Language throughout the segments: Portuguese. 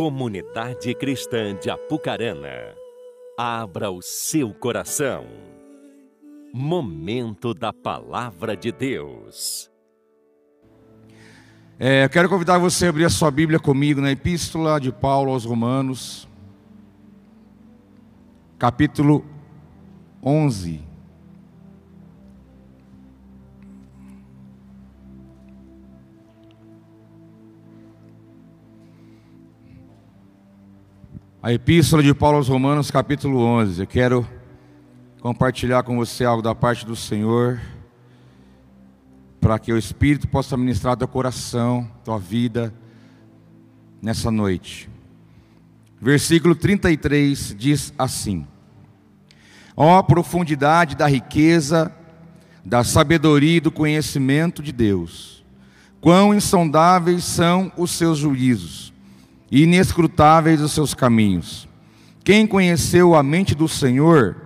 Comunidade Cristã de Apucarana, abra o seu coração. Momento da Palavra de Deus. É, quero convidar você a abrir a sua Bíblia comigo na Epístola de Paulo aos Romanos, capítulo 11. A Epístola de Paulo aos Romanos, capítulo 11. Eu quero compartilhar com você algo da parte do Senhor, para que o Espírito possa ministrar teu coração, tua vida, nessa noite. Versículo 33 diz assim: Ó oh, profundidade da riqueza, da sabedoria e do conhecimento de Deus, quão insondáveis são os seus juízos e inescrutáveis os seus caminhos. Quem conheceu a mente do Senhor?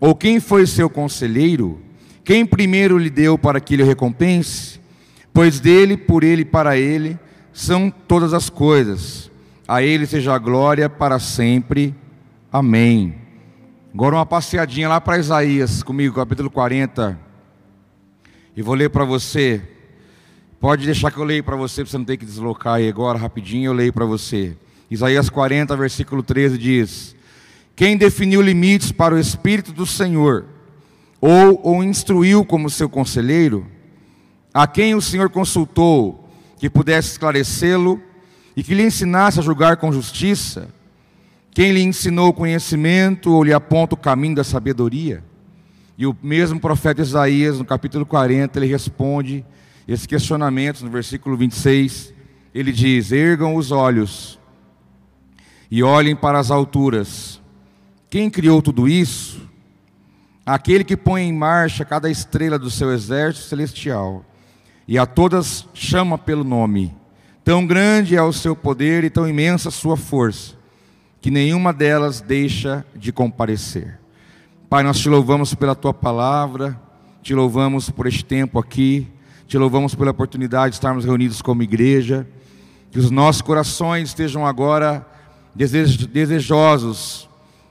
Ou quem foi seu conselheiro? Quem primeiro lhe deu para que lhe recompense? Pois dele, por ele e para ele são todas as coisas. A ele seja a glória para sempre. Amém. Agora uma passeadinha lá para Isaías, comigo, capítulo 40. E vou ler para você Pode deixar que eu leio para você, para você não ter que deslocar aí agora, rapidinho, eu leio para você. Isaías 40, versículo 13 diz: Quem definiu limites para o Espírito do Senhor, ou o instruiu como seu conselheiro, a quem o Senhor consultou, que pudesse esclarecê-lo e que lhe ensinasse a julgar com justiça, quem lhe ensinou o conhecimento ou lhe aponta o caminho da sabedoria? E o mesmo profeta Isaías, no capítulo 40, ele responde esse questionamento no versículo 26, ele diz: Ergam os olhos e olhem para as alturas. Quem criou tudo isso? Aquele que põe em marcha cada estrela do seu exército celestial e a todas chama pelo nome. Tão grande é o seu poder e tão imensa a sua força, que nenhuma delas deixa de comparecer. Pai, nós te louvamos pela tua palavra, te louvamos por este tempo aqui. Te louvamos pela oportunidade de estarmos reunidos como igreja. Que os nossos corações estejam agora desejosos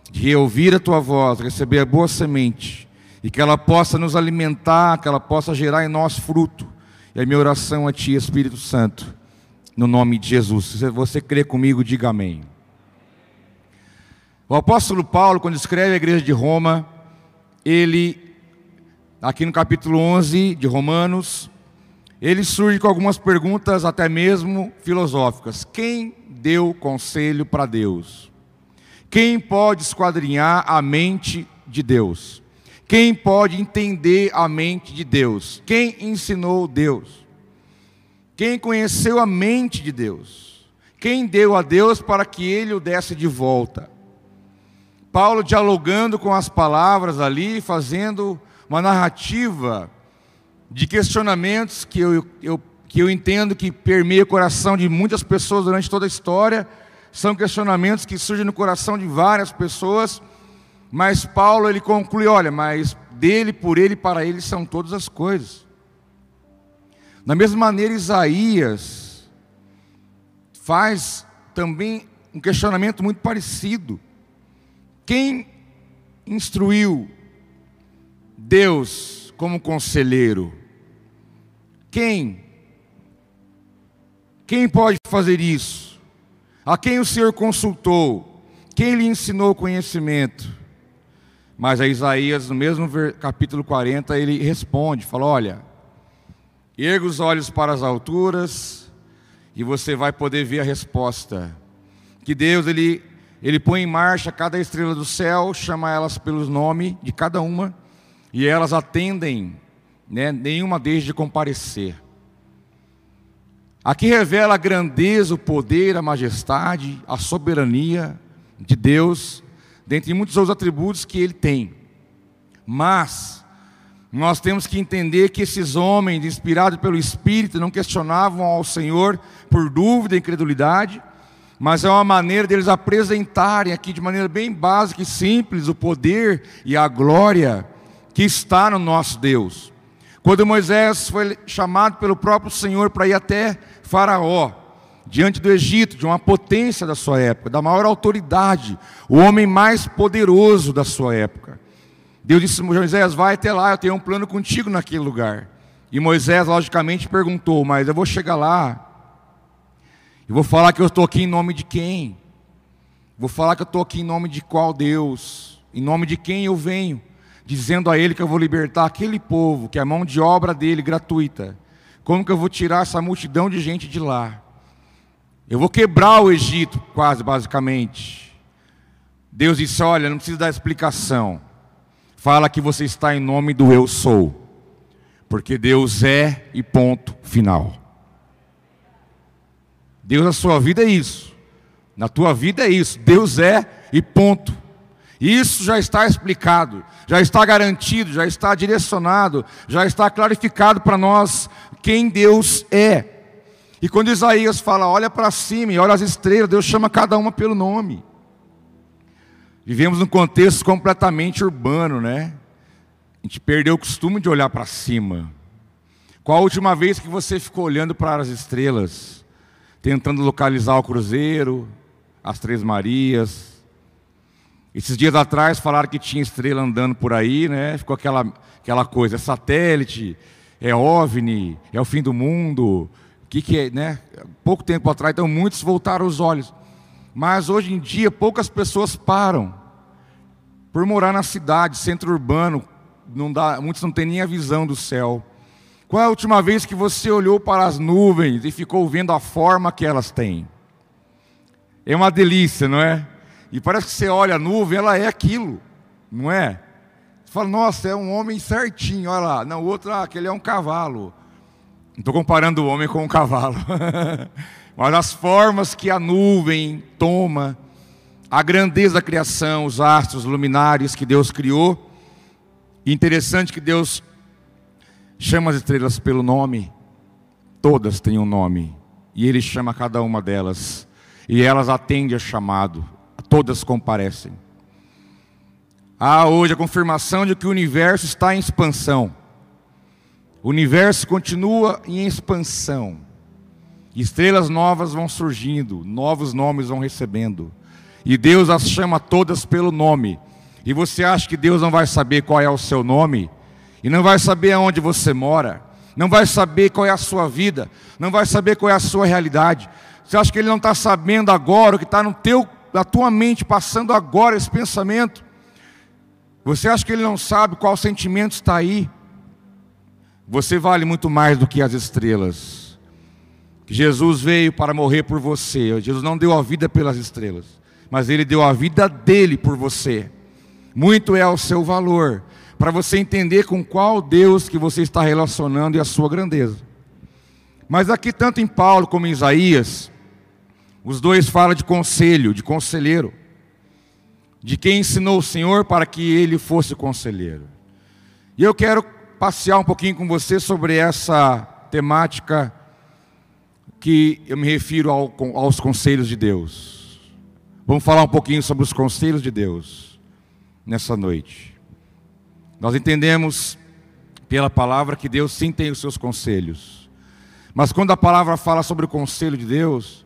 de ouvir a tua voz, receber a boa semente, e que ela possa nos alimentar, que ela possa gerar em nós fruto. E a minha oração a Ti, Espírito Santo, no nome de Jesus. Se você crê comigo, diga amém. O apóstolo Paulo, quando escreve a igreja de Roma, ele, aqui no capítulo 11 de Romanos, ele surge com algumas perguntas, até mesmo filosóficas. Quem deu conselho para Deus? Quem pode esquadrinhar a mente de Deus? Quem pode entender a mente de Deus? Quem ensinou Deus? Quem conheceu a mente de Deus? Quem deu a Deus para que ele o desse de volta? Paulo dialogando com as palavras ali, fazendo uma narrativa de questionamentos que eu, eu, que eu entendo que permeia o coração de muitas pessoas durante toda a história. São questionamentos que surgem no coração de várias pessoas. Mas Paulo ele conclui: olha, mas dele, por ele, para ele são todas as coisas. Da mesma maneira, Isaías faz também um questionamento muito parecido. Quem instruiu Deus como conselheiro? Quem? Quem pode fazer isso? A quem o Senhor consultou? Quem lhe ensinou conhecimento? Mas a Isaías, no mesmo capítulo 40, ele responde: fala, olha, erga os olhos para as alturas e você vai poder ver a resposta. Que Deus ele, ele põe em marcha cada estrela do céu, chama elas pelos nome de cada uma, e elas atendem né, nenhuma desde de comparecer. Aqui revela a grandeza, o poder, a majestade, a soberania de Deus, dentre muitos outros atributos que Ele tem. Mas, nós temos que entender que esses homens, inspirados pelo Espírito, não questionavam ao Senhor por dúvida e incredulidade, mas é uma maneira deles apresentarem aqui de maneira bem básica e simples o poder e a glória que está no nosso Deus. Quando Moisés foi chamado pelo próprio Senhor para ir até Faraó, diante do Egito, de uma potência da sua época, da maior autoridade, o homem mais poderoso da sua época. Deus disse: Moisés, vai até lá, eu tenho um plano contigo naquele lugar. E Moisés, logicamente, perguntou: Mas eu vou chegar lá, e vou falar que eu estou aqui em nome de quem? Vou falar que eu estou aqui em nome de qual Deus? Em nome de quem eu venho? Dizendo a Ele que eu vou libertar aquele povo, que é a mão de obra dele gratuita. Como que eu vou tirar essa multidão de gente de lá? Eu vou quebrar o Egito, quase basicamente. Deus disse: Olha, não precisa dar explicação. Fala que você está em nome do Eu Sou. Porque Deus é e ponto final. Deus na sua vida é isso. Na tua vida é isso. Deus é e ponto. Isso já está explicado, já está garantido, já está direcionado, já está clarificado para nós quem Deus é. E quando Isaías fala, olha para cima e olha as estrelas, Deus chama cada uma pelo nome. Vivemos num contexto completamente urbano, né? A gente perdeu o costume de olhar para cima. Qual a última vez que você ficou olhando para as estrelas, tentando localizar o cruzeiro, as Três Marias? Esses dias atrás falaram que tinha estrela andando por aí, né? Ficou aquela, aquela coisa, é satélite, é OVNI, é o fim do mundo. O que, que é, né? Pouco tempo atrás, então muitos voltaram os olhos. Mas hoje em dia poucas pessoas param. Por morar na cidade, centro urbano, não dá, muitos não têm nem a visão do céu. Qual é a última vez que você olhou para as nuvens e ficou vendo a forma que elas têm? É uma delícia, não é? E parece que você olha a nuvem, ela é aquilo, não é? Você fala, nossa, é um homem certinho, olha lá. Não, o outro, ah, aquele é um cavalo. Não estou comparando o homem com o cavalo. Mas as formas que a nuvem toma, a grandeza da criação, os astros luminares que Deus criou. Interessante que Deus chama as estrelas pelo nome. Todas têm um nome. E Ele chama cada uma delas. E elas atendem a chamado. Todas comparecem. Há hoje a confirmação de que o universo está em expansão. O universo continua em expansão. Estrelas novas vão surgindo, novos nomes vão recebendo. E Deus as chama todas pelo nome. E você acha que Deus não vai saber qual é o seu nome? E não vai saber aonde você mora? Não vai saber qual é a sua vida? Não vai saber qual é a sua realidade? Você acha que Ele não está sabendo agora o que está no teu, na tua mente, passando agora esse pensamento? Você acha que Ele não sabe qual sentimento está aí? Você vale muito mais do que as estrelas Jesus veio para morrer por você. Jesus não deu a vida pelas estrelas, mas ele deu a vida dele por você. Muito é o seu valor, para você entender com qual Deus que você está relacionando e a sua grandeza. Mas aqui, tanto em Paulo como em Isaías, os dois falam de conselho, de conselheiro, de quem ensinou o Senhor para que ele fosse conselheiro. E eu quero passear um pouquinho com você sobre essa temática que eu me refiro ao, aos conselhos de Deus. Vamos falar um pouquinho sobre os conselhos de Deus nessa noite. Nós entendemos pela palavra que Deus sim tem os seus conselhos. Mas quando a palavra fala sobre o conselho de Deus,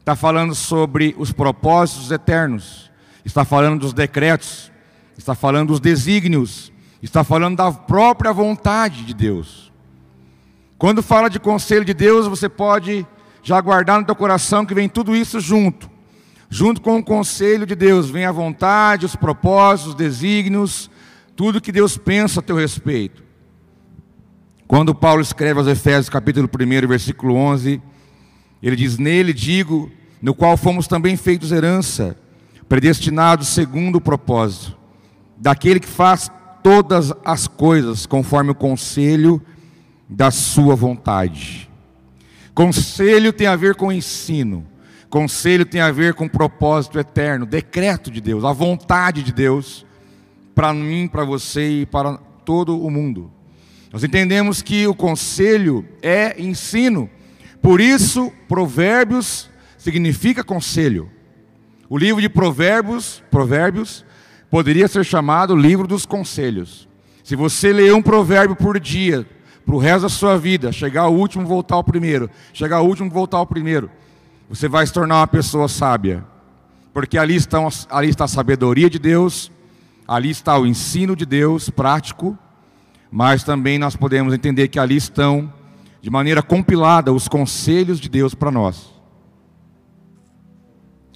está falando sobre os propósitos eternos, está falando dos decretos, está falando dos desígnios, está falando da própria vontade de Deus. Quando fala de conselho de Deus, você pode já guardar no teu coração que vem tudo isso junto. Junto com o conselho de Deus, vem a vontade, os propósitos, os desígnios, tudo que Deus pensa a teu respeito. Quando Paulo escreve aos Efésios, capítulo 1, versículo 11, ele diz: Nele digo, no qual fomos também feitos herança, predestinados segundo o propósito, daquele que faz todas as coisas conforme o conselho da sua vontade. Conselho tem a ver com ensino. Conselho tem a ver com propósito eterno, decreto de Deus, a vontade de Deus para mim, para você e para todo o mundo. Nós entendemos que o conselho é ensino. Por isso, Provérbios significa conselho. O livro de Provérbios, Provérbios, poderia ser chamado livro dos conselhos. Se você ler um provérbio por dia, para o resto da sua vida, chegar ao último, voltar ao primeiro, chegar ao último, voltar ao primeiro. você vai se tornar uma pessoa sábia. Porque ali, estão, ali está a sabedoria de Deus, ali está o ensino de Deus prático, mas também nós podemos entender que ali estão, de maneira compilada, os conselhos de Deus para nós.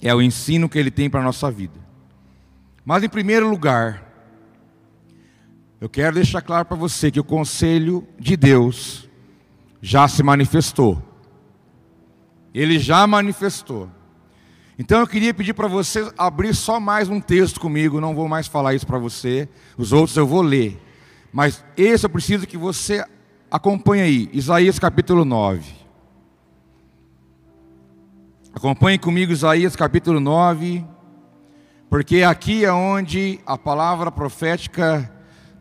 É o ensino que Ele tem para a nossa vida. Mas, em primeiro lugar, eu quero deixar claro para você que o conselho de Deus já se manifestou. Ele já manifestou. Então eu queria pedir para você abrir só mais um texto comigo, não vou mais falar isso para você, os outros eu vou ler. Mas esse eu preciso que você acompanhe aí, Isaías capítulo 9. Acompanhe comigo Isaías capítulo 9, porque aqui é onde a palavra profética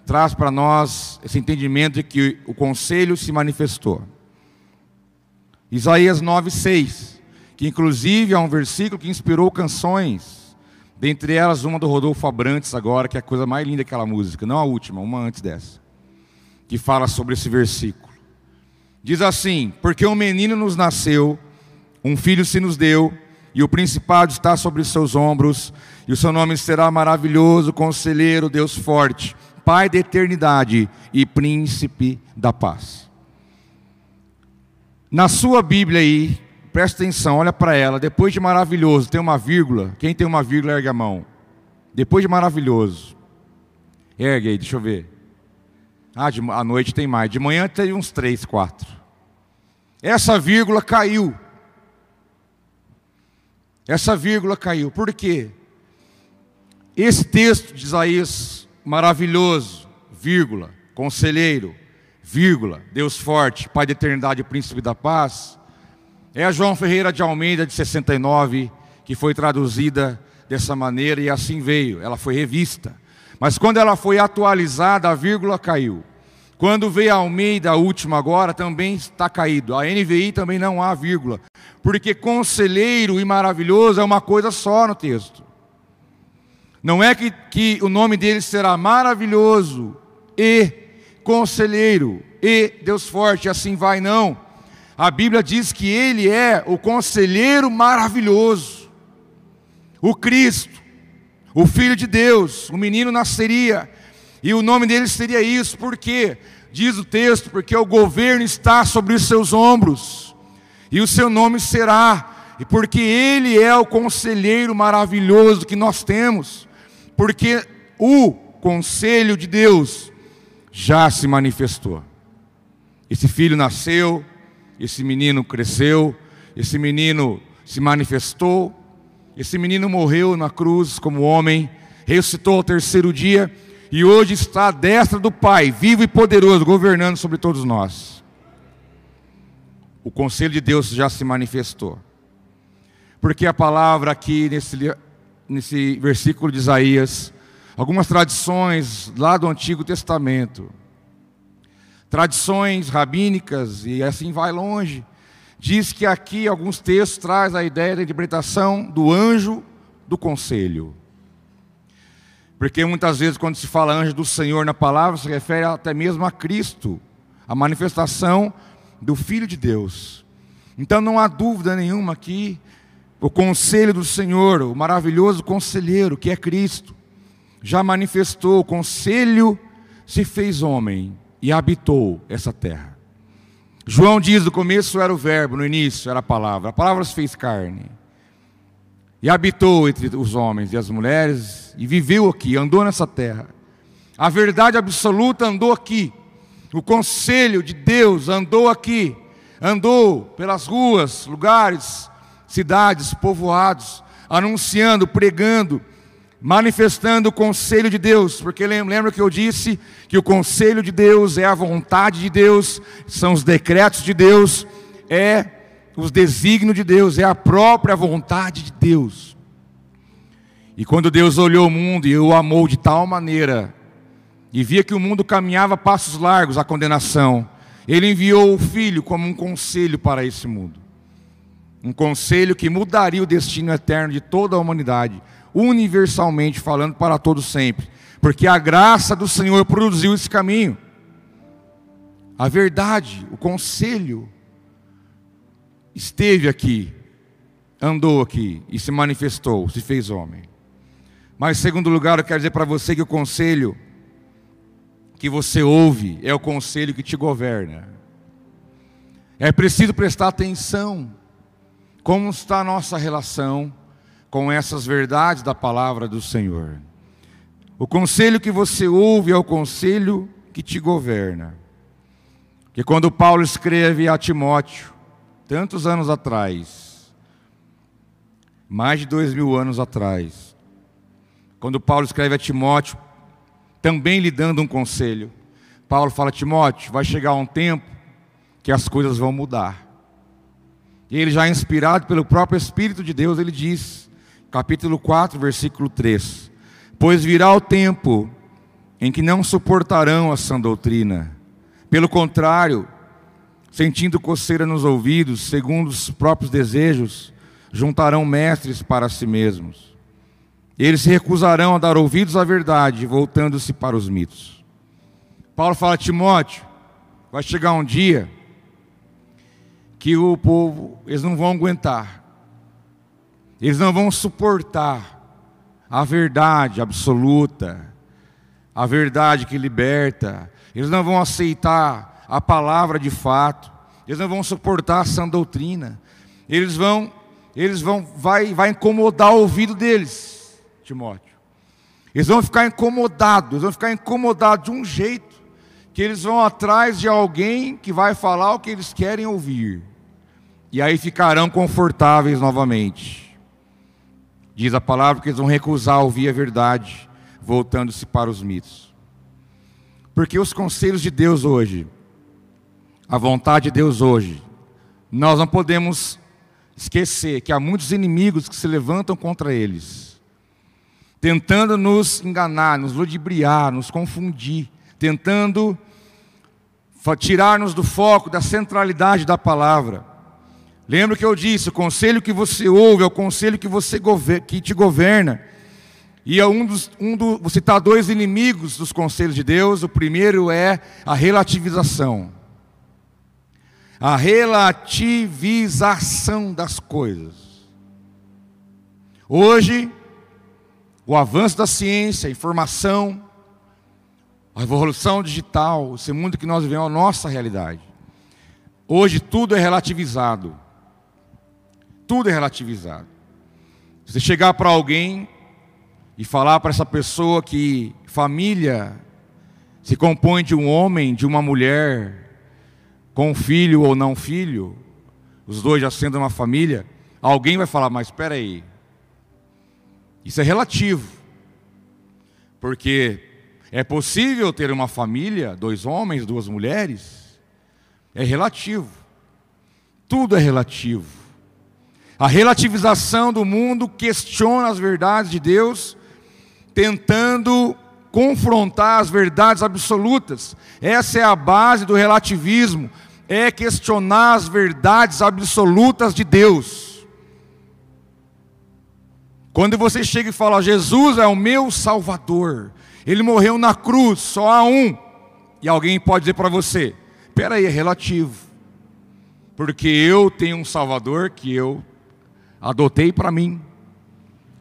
traz para nós esse entendimento de que o conselho se manifestou. Isaías 9:6 que inclusive é um versículo que inspirou canções, dentre elas uma do Rodolfo Abrantes agora, que é a coisa mais linda daquela música, não a última, uma antes dessa, que fala sobre esse versículo. Diz assim: Porque um menino nos nasceu, um filho se nos deu, e o principado está sobre os seus ombros, e o seu nome será maravilhoso, conselheiro, Deus forte, Pai da eternidade e príncipe da paz. Na sua Bíblia aí, Presta atenção, olha para ela. Depois de maravilhoso, tem uma vírgula. Quem tem uma vírgula, ergue a mão. Depois de maravilhoso. Ergue aí, deixa eu ver. Ah, de, à noite tem mais. De manhã tem uns três, quatro. Essa vírgula caiu. Essa vírgula caiu. Por quê? Esse texto de Isaías, maravilhoso, vírgula, conselheiro, vírgula, Deus forte, Pai da eternidade, príncipe da paz é a João Ferreira de Almeida, de 69, que foi traduzida dessa maneira e assim veio. Ela foi revista. Mas quando ela foi atualizada, a vírgula caiu. Quando veio a Almeida, a última agora, também está caído. A NVI também não há vírgula. Porque conselheiro e maravilhoso é uma coisa só no texto. Não é que, que o nome dele será maravilhoso e conselheiro e Deus forte, assim vai, não. A Bíblia diz que Ele é o conselheiro maravilhoso, o Cristo, o Filho de Deus, o menino nasceria, e o nome dele seria isso, porque, diz o texto, porque o governo está sobre os seus ombros, e o seu nome será, e porque Ele é o conselheiro maravilhoso que nós temos, porque o conselho de Deus já se manifestou. Esse filho nasceu, esse menino cresceu, esse menino se manifestou, esse menino morreu na cruz como homem, ressuscitou ao terceiro dia e hoje está à destra do Pai, vivo e poderoso, governando sobre todos nós. O conselho de Deus já se manifestou. Porque a palavra aqui nesse, nesse versículo de Isaías, algumas tradições lá do Antigo Testamento, tradições rabínicas e assim vai longe. Diz que aqui alguns textos traz a ideia da interpretação do anjo do conselho. Porque muitas vezes quando se fala anjo do Senhor na palavra, se refere até mesmo a Cristo, a manifestação do Filho de Deus. Então não há dúvida nenhuma que o conselho do Senhor, o maravilhoso conselheiro que é Cristo, já manifestou, o conselho se fez homem e habitou essa terra. João diz: no começo era o Verbo, no início era a palavra. A palavra se fez carne. E habitou entre os homens e as mulheres, e viveu aqui, andou nessa terra. A verdade absoluta andou aqui. O conselho de Deus andou aqui. Andou pelas ruas, lugares, cidades, povoados, anunciando, pregando, manifestando o conselho de Deus, porque lembra que eu disse que o conselho de Deus é a vontade de Deus, são os decretos de Deus, é os desígnios de Deus, é a própria vontade de Deus. E quando Deus olhou o mundo e o amou de tal maneira, e via que o mundo caminhava passos largos à condenação, ele enviou o Filho como um conselho para esse mundo. Um conselho que mudaria o destino eterno de toda a humanidade universalmente falando para todos sempre, porque a graça do Senhor produziu esse caminho. A verdade, o conselho esteve aqui. andou aqui e se manifestou, se fez homem. Mas, em segundo lugar, eu quero dizer para você que o conselho que você ouve é o conselho que te governa. É preciso prestar atenção como está a nossa relação com essas verdades da palavra do Senhor. O conselho que você ouve é o conselho que te governa. Que quando Paulo escreve a Timóteo, tantos anos atrás, mais de dois mil anos atrás, quando Paulo escreve a Timóteo, também lhe dando um conselho, Paulo fala: Timóteo, vai chegar um tempo que as coisas vão mudar. E ele já inspirado pelo próprio Espírito de Deus, ele diz, capítulo 4, versículo 3: Pois virá o tempo em que não suportarão a sã doutrina. Pelo contrário, sentindo coceira nos ouvidos, segundo os próprios desejos, juntarão mestres para si mesmos. Eles se recusarão a dar ouvidos à verdade, voltando-se para os mitos. Paulo fala a Timóteo: vai chegar um dia que o povo, eles não vão aguentar, eles não vão suportar a verdade absoluta, a verdade que liberta, eles não vão aceitar a palavra de fato, eles não vão suportar a sã doutrina, eles vão, eles vão, vai, vai incomodar o ouvido deles, Timóteo. Eles vão ficar incomodados, eles vão ficar incomodados de um jeito que eles vão atrás de alguém que vai falar o que eles querem ouvir e aí ficarão confortáveis novamente. Diz a palavra que eles vão recusar ouvir a verdade, voltando-se para os mitos. Porque os conselhos de Deus hoje, a vontade de Deus hoje, nós não podemos esquecer que há muitos inimigos que se levantam contra eles, tentando nos enganar, nos ludibriar, nos confundir, tentando tirar-nos do foco, da centralidade da palavra. Lembra que eu disse, o conselho que você ouve é o conselho que, você que te governa. E é um dos, um do, vou citar dois inimigos dos conselhos de Deus. O primeiro é a relativização. A relativização das coisas. Hoje, o avanço da ciência, a informação, a revolução digital, esse mundo que nós vivemos é a nossa realidade. Hoje tudo é relativizado. Tudo é relativizado. Você chegar para alguém e falar para essa pessoa que família se compõe de um homem, de uma mulher, com filho ou não filho, os dois já sendo uma família, alguém vai falar, mas espera aí, isso é relativo, porque é possível ter uma família, dois homens, duas mulheres, é relativo, tudo é relativo. A relativização do mundo questiona as verdades de Deus, tentando confrontar as verdades absolutas. Essa é a base do relativismo, é questionar as verdades absolutas de Deus. Quando você chega e fala, Jesus é o meu Salvador, Ele morreu na cruz, só há um, e alguém pode dizer para você: espera aí, é relativo, porque eu tenho um Salvador que eu adotei para mim.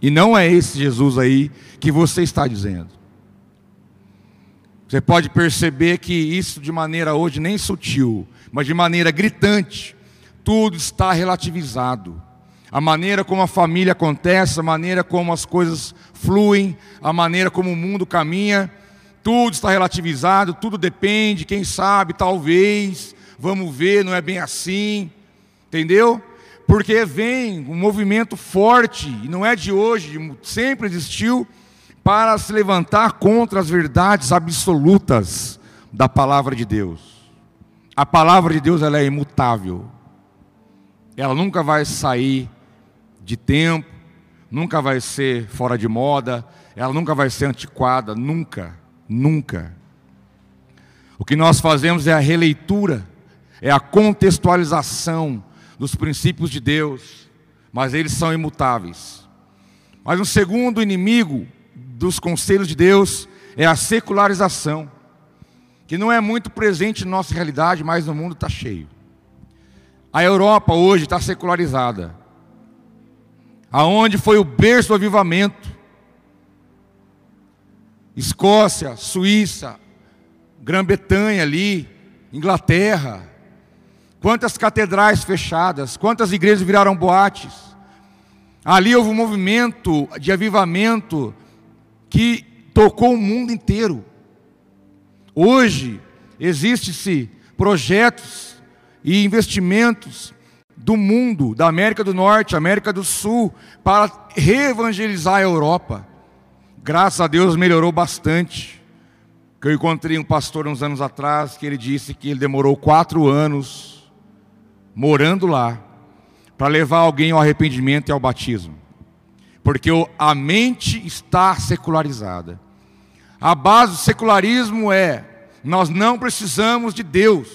E não é esse Jesus aí que você está dizendo. Você pode perceber que isso de maneira hoje nem sutil, mas de maneira gritante, tudo está relativizado. A maneira como a família acontece, a maneira como as coisas fluem, a maneira como o mundo caminha, tudo está relativizado, tudo depende, quem sabe, talvez, vamos ver, não é bem assim, entendeu? Porque vem um movimento forte, e não é de hoje, sempre existiu, para se levantar contra as verdades absolutas da palavra de Deus. A palavra de Deus ela é imutável. Ela nunca vai sair de tempo, nunca vai ser fora de moda, ela nunca vai ser antiquada, nunca, nunca. O que nós fazemos é a releitura, é a contextualização dos princípios de Deus, mas eles são imutáveis. Mas um segundo inimigo dos conselhos de Deus é a secularização, que não é muito presente em nossa realidade, mas no mundo está cheio. A Europa hoje está secularizada. aonde foi o berço do avivamento. Escócia, Suíça, Grã-Bretanha ali, Inglaterra. Quantas catedrais fechadas, quantas igrejas viraram boates. Ali houve um movimento de avivamento que tocou o mundo inteiro. Hoje existe-se projetos e investimentos do mundo, da América do Norte, América do Sul, para reevangelizar a Europa. Graças a Deus melhorou bastante. Eu encontrei um pastor uns anos atrás que ele disse que ele demorou quatro anos morando lá para levar alguém ao arrependimento e ao batismo, porque a mente está secularizada. A base do secularismo é nós não precisamos de Deus.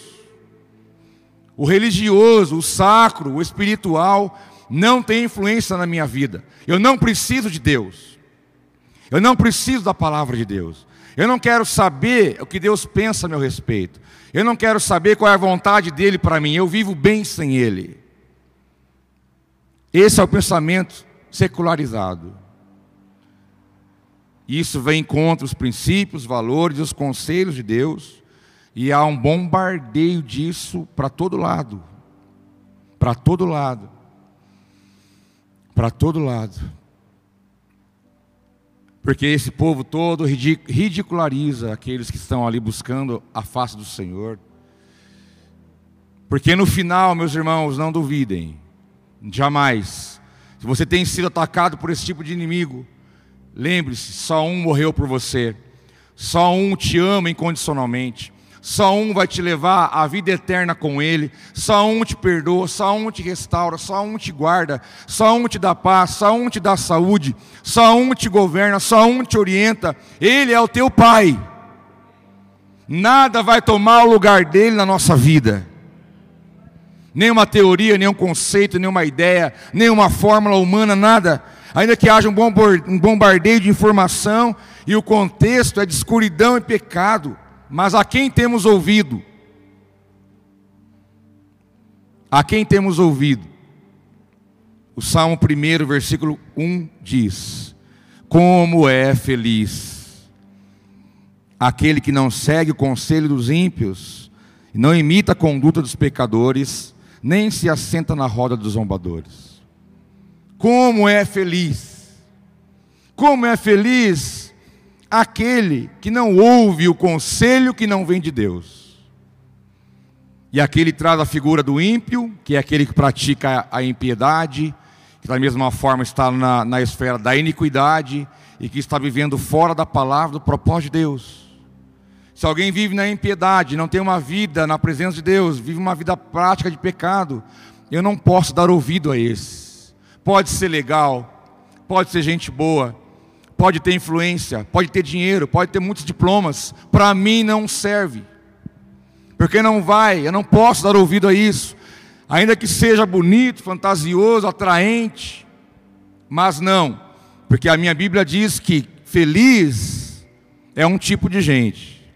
O religioso, o sacro, o espiritual não tem influência na minha vida. Eu não preciso de Deus. Eu não preciso da palavra de Deus. Eu não quero saber o que Deus pensa a meu respeito. Eu não quero saber qual é a vontade dele para mim. Eu vivo bem sem ele. Esse é o pensamento secularizado. Isso vem contra os princípios, valores os conselhos de Deus. E há um bombardeio disso para todo lado. Para todo lado. Para todo lado. Porque esse povo todo ridiculariza aqueles que estão ali buscando a face do Senhor. Porque no final, meus irmãos, não duvidem, jamais. Se você tem sido atacado por esse tipo de inimigo, lembre-se: só um morreu por você, só um te ama incondicionalmente. Só um vai te levar à vida eterna com Ele. Só um te perdoa, só um te restaura, só um te guarda, só um te dá paz, só um te dá saúde, só um te governa, só um te orienta. Ele é o teu Pai. Nada vai tomar o lugar dele na nossa vida. Nenhuma teoria, nenhum conceito, nenhuma ideia, nenhuma fórmula humana, nada. Ainda que haja um bombardeio de informação e o contexto é de escuridão e pecado. Mas a quem temos ouvido? A quem temos ouvido? O Salmo 1, versículo 1 diz: Como é feliz aquele que não segue o conselho dos ímpios, não imita a conduta dos pecadores, nem se assenta na roda dos zombadores. Como é feliz! Como é feliz aquele que não ouve o conselho que não vem de Deus. E aquele traz a figura do ímpio, que é aquele que pratica a impiedade, que da mesma forma está na, na esfera da iniquidade e que está vivendo fora da palavra do propósito de Deus. Se alguém vive na impiedade, não tem uma vida na presença de Deus, vive uma vida prática de pecado, eu não posso dar ouvido a esse. Pode ser legal, pode ser gente boa, pode ter influência, pode ter dinheiro, pode ter muitos diplomas, para mim não serve. Porque não vai, eu não posso dar ouvido a isso. Ainda que seja bonito, fantasioso, atraente, mas não, porque a minha Bíblia diz que feliz é um tipo de gente.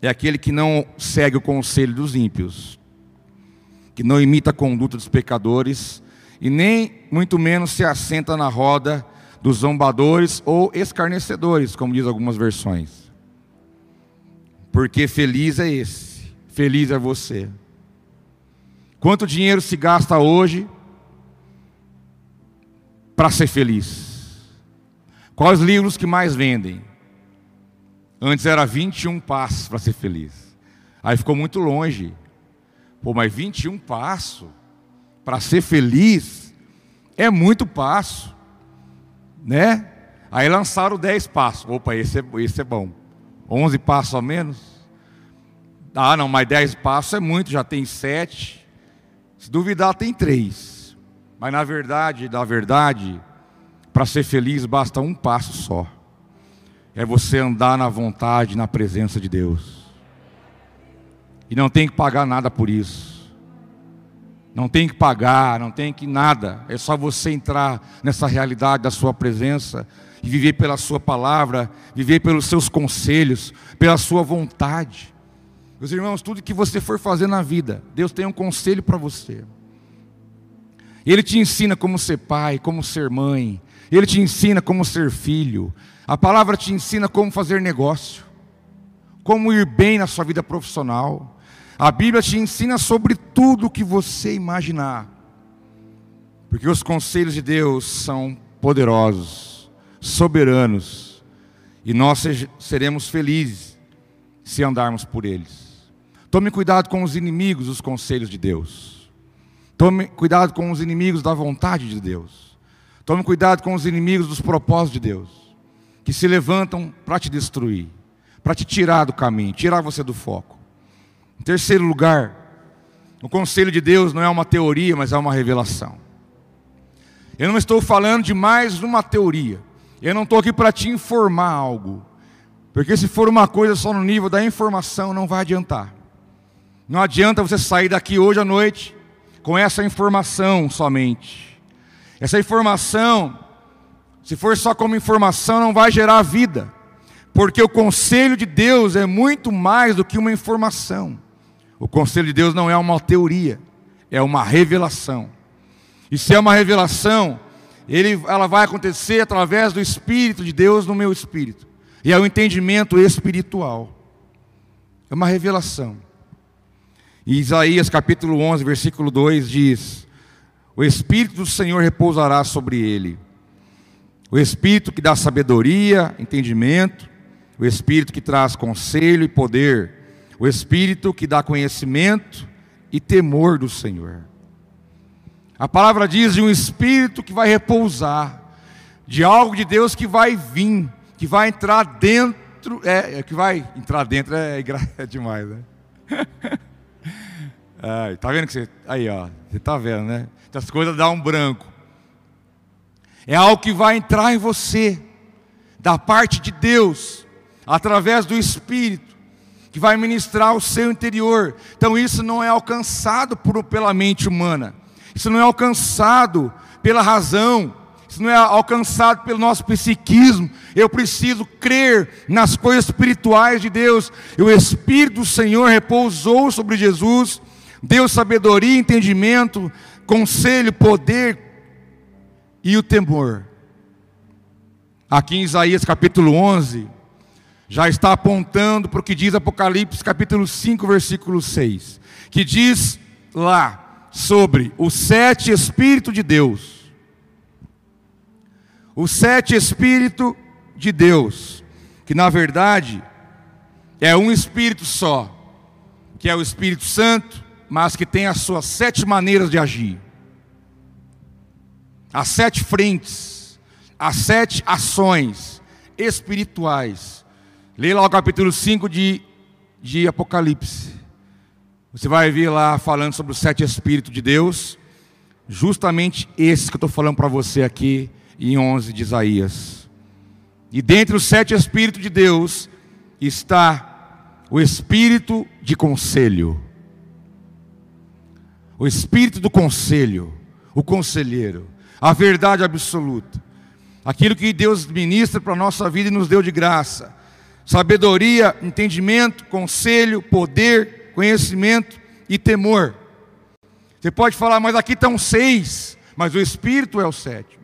É aquele que não segue o conselho dos ímpios, que não imita a conduta dos pecadores e nem muito menos se assenta na roda dos zombadores ou escarnecedores, como diz algumas versões. Porque feliz é esse, feliz é você. Quanto dinheiro se gasta hoje para ser feliz? Quais livros que mais vendem? Antes era 21 passos para ser feliz. Aí ficou muito longe. Pô, mas 21 passos para ser feliz é muito passo né? Aí lançaram 10 passos. Opa, esse é, esse é bom. 11 passos a menos. Ah, não, mas 10 passos é muito, já tem 7. Se duvidar, tem 3. Mas na verdade, na verdade, para ser feliz basta um passo só. É você andar na vontade, na presença de Deus. E não tem que pagar nada por isso. Não tem que pagar, não tem que nada. É só você entrar nessa realidade da sua presença e viver pela sua palavra, viver pelos seus conselhos, pela sua vontade. Meus irmãos, tudo que você for fazer na vida, Deus tem um conselho para você. Ele te ensina como ser pai, como ser mãe. Ele te ensina como ser filho. A palavra te ensina como fazer negócio, como ir bem na sua vida profissional. A Bíblia te ensina sobre tudo o que você imaginar. Porque os conselhos de Deus são poderosos, soberanos, e nós seremos felizes se andarmos por eles. Tome cuidado com os inimigos dos conselhos de Deus. Tome cuidado com os inimigos da vontade de Deus. Tome cuidado com os inimigos dos propósitos de Deus, que se levantam para te destruir, para te tirar do caminho, tirar você do foco. Em terceiro lugar, o conselho de Deus não é uma teoria, mas é uma revelação. Eu não estou falando de mais uma teoria. Eu não estou aqui para te informar algo. Porque se for uma coisa só no nível da informação, não vai adiantar. Não adianta você sair daqui hoje à noite com essa informação somente. Essa informação, se for só como informação, não vai gerar vida. Porque o conselho de Deus é muito mais do que uma informação. O conselho de Deus não é uma teoria, é uma revelação. E se é uma revelação, ele, ela vai acontecer através do Espírito de Deus no meu espírito. E é o entendimento espiritual. É uma revelação. E Isaías capítulo 11, versículo 2 diz: O Espírito do Senhor repousará sobre ele. O Espírito que dá sabedoria, entendimento, o Espírito que traz conselho e poder, o Espírito que dá conhecimento e temor do Senhor. A palavra diz de um Espírito que vai repousar, de algo de Deus que vai vir, que vai entrar dentro, é, é que vai entrar dentro é, é demais, né? Ai, tá vendo que você. Aí, ó. Você tá vendo, né? As coisas dão um branco. É algo que vai entrar em você, da parte de Deus, através do Espírito, que vai ministrar o seu interior. Então, isso não é alcançado por, pela mente humana, isso não é alcançado pela razão, isso não é alcançado pelo nosso psiquismo. Eu preciso crer nas coisas espirituais de Deus. E o Espírito do Senhor repousou sobre Jesus deu sabedoria, entendimento, conselho, poder e o temor. Aqui em Isaías capítulo 11, já está apontando para o que diz Apocalipse capítulo 5, versículo 6, que diz lá sobre os sete Espíritos de Deus. O sete Espírito de Deus, que na verdade é um Espírito só, que é o Espírito Santo, mas que tem as suas sete maneiras de agir, as sete frentes, as sete ações espirituais. Leia lá o capítulo 5 de, de Apocalipse. Você vai ver lá falando sobre os sete Espíritos de Deus, justamente esses que eu estou falando para você aqui em 11 de Isaías. E dentre os sete Espíritos de Deus está o Espírito de conselho o espírito do conselho, o conselheiro, a verdade absoluta, aquilo que Deus ministra para a nossa vida e nos deu de graça, sabedoria, entendimento, conselho, poder, conhecimento e temor. Você pode falar, mas aqui estão seis, mas o Espírito é o sétimo.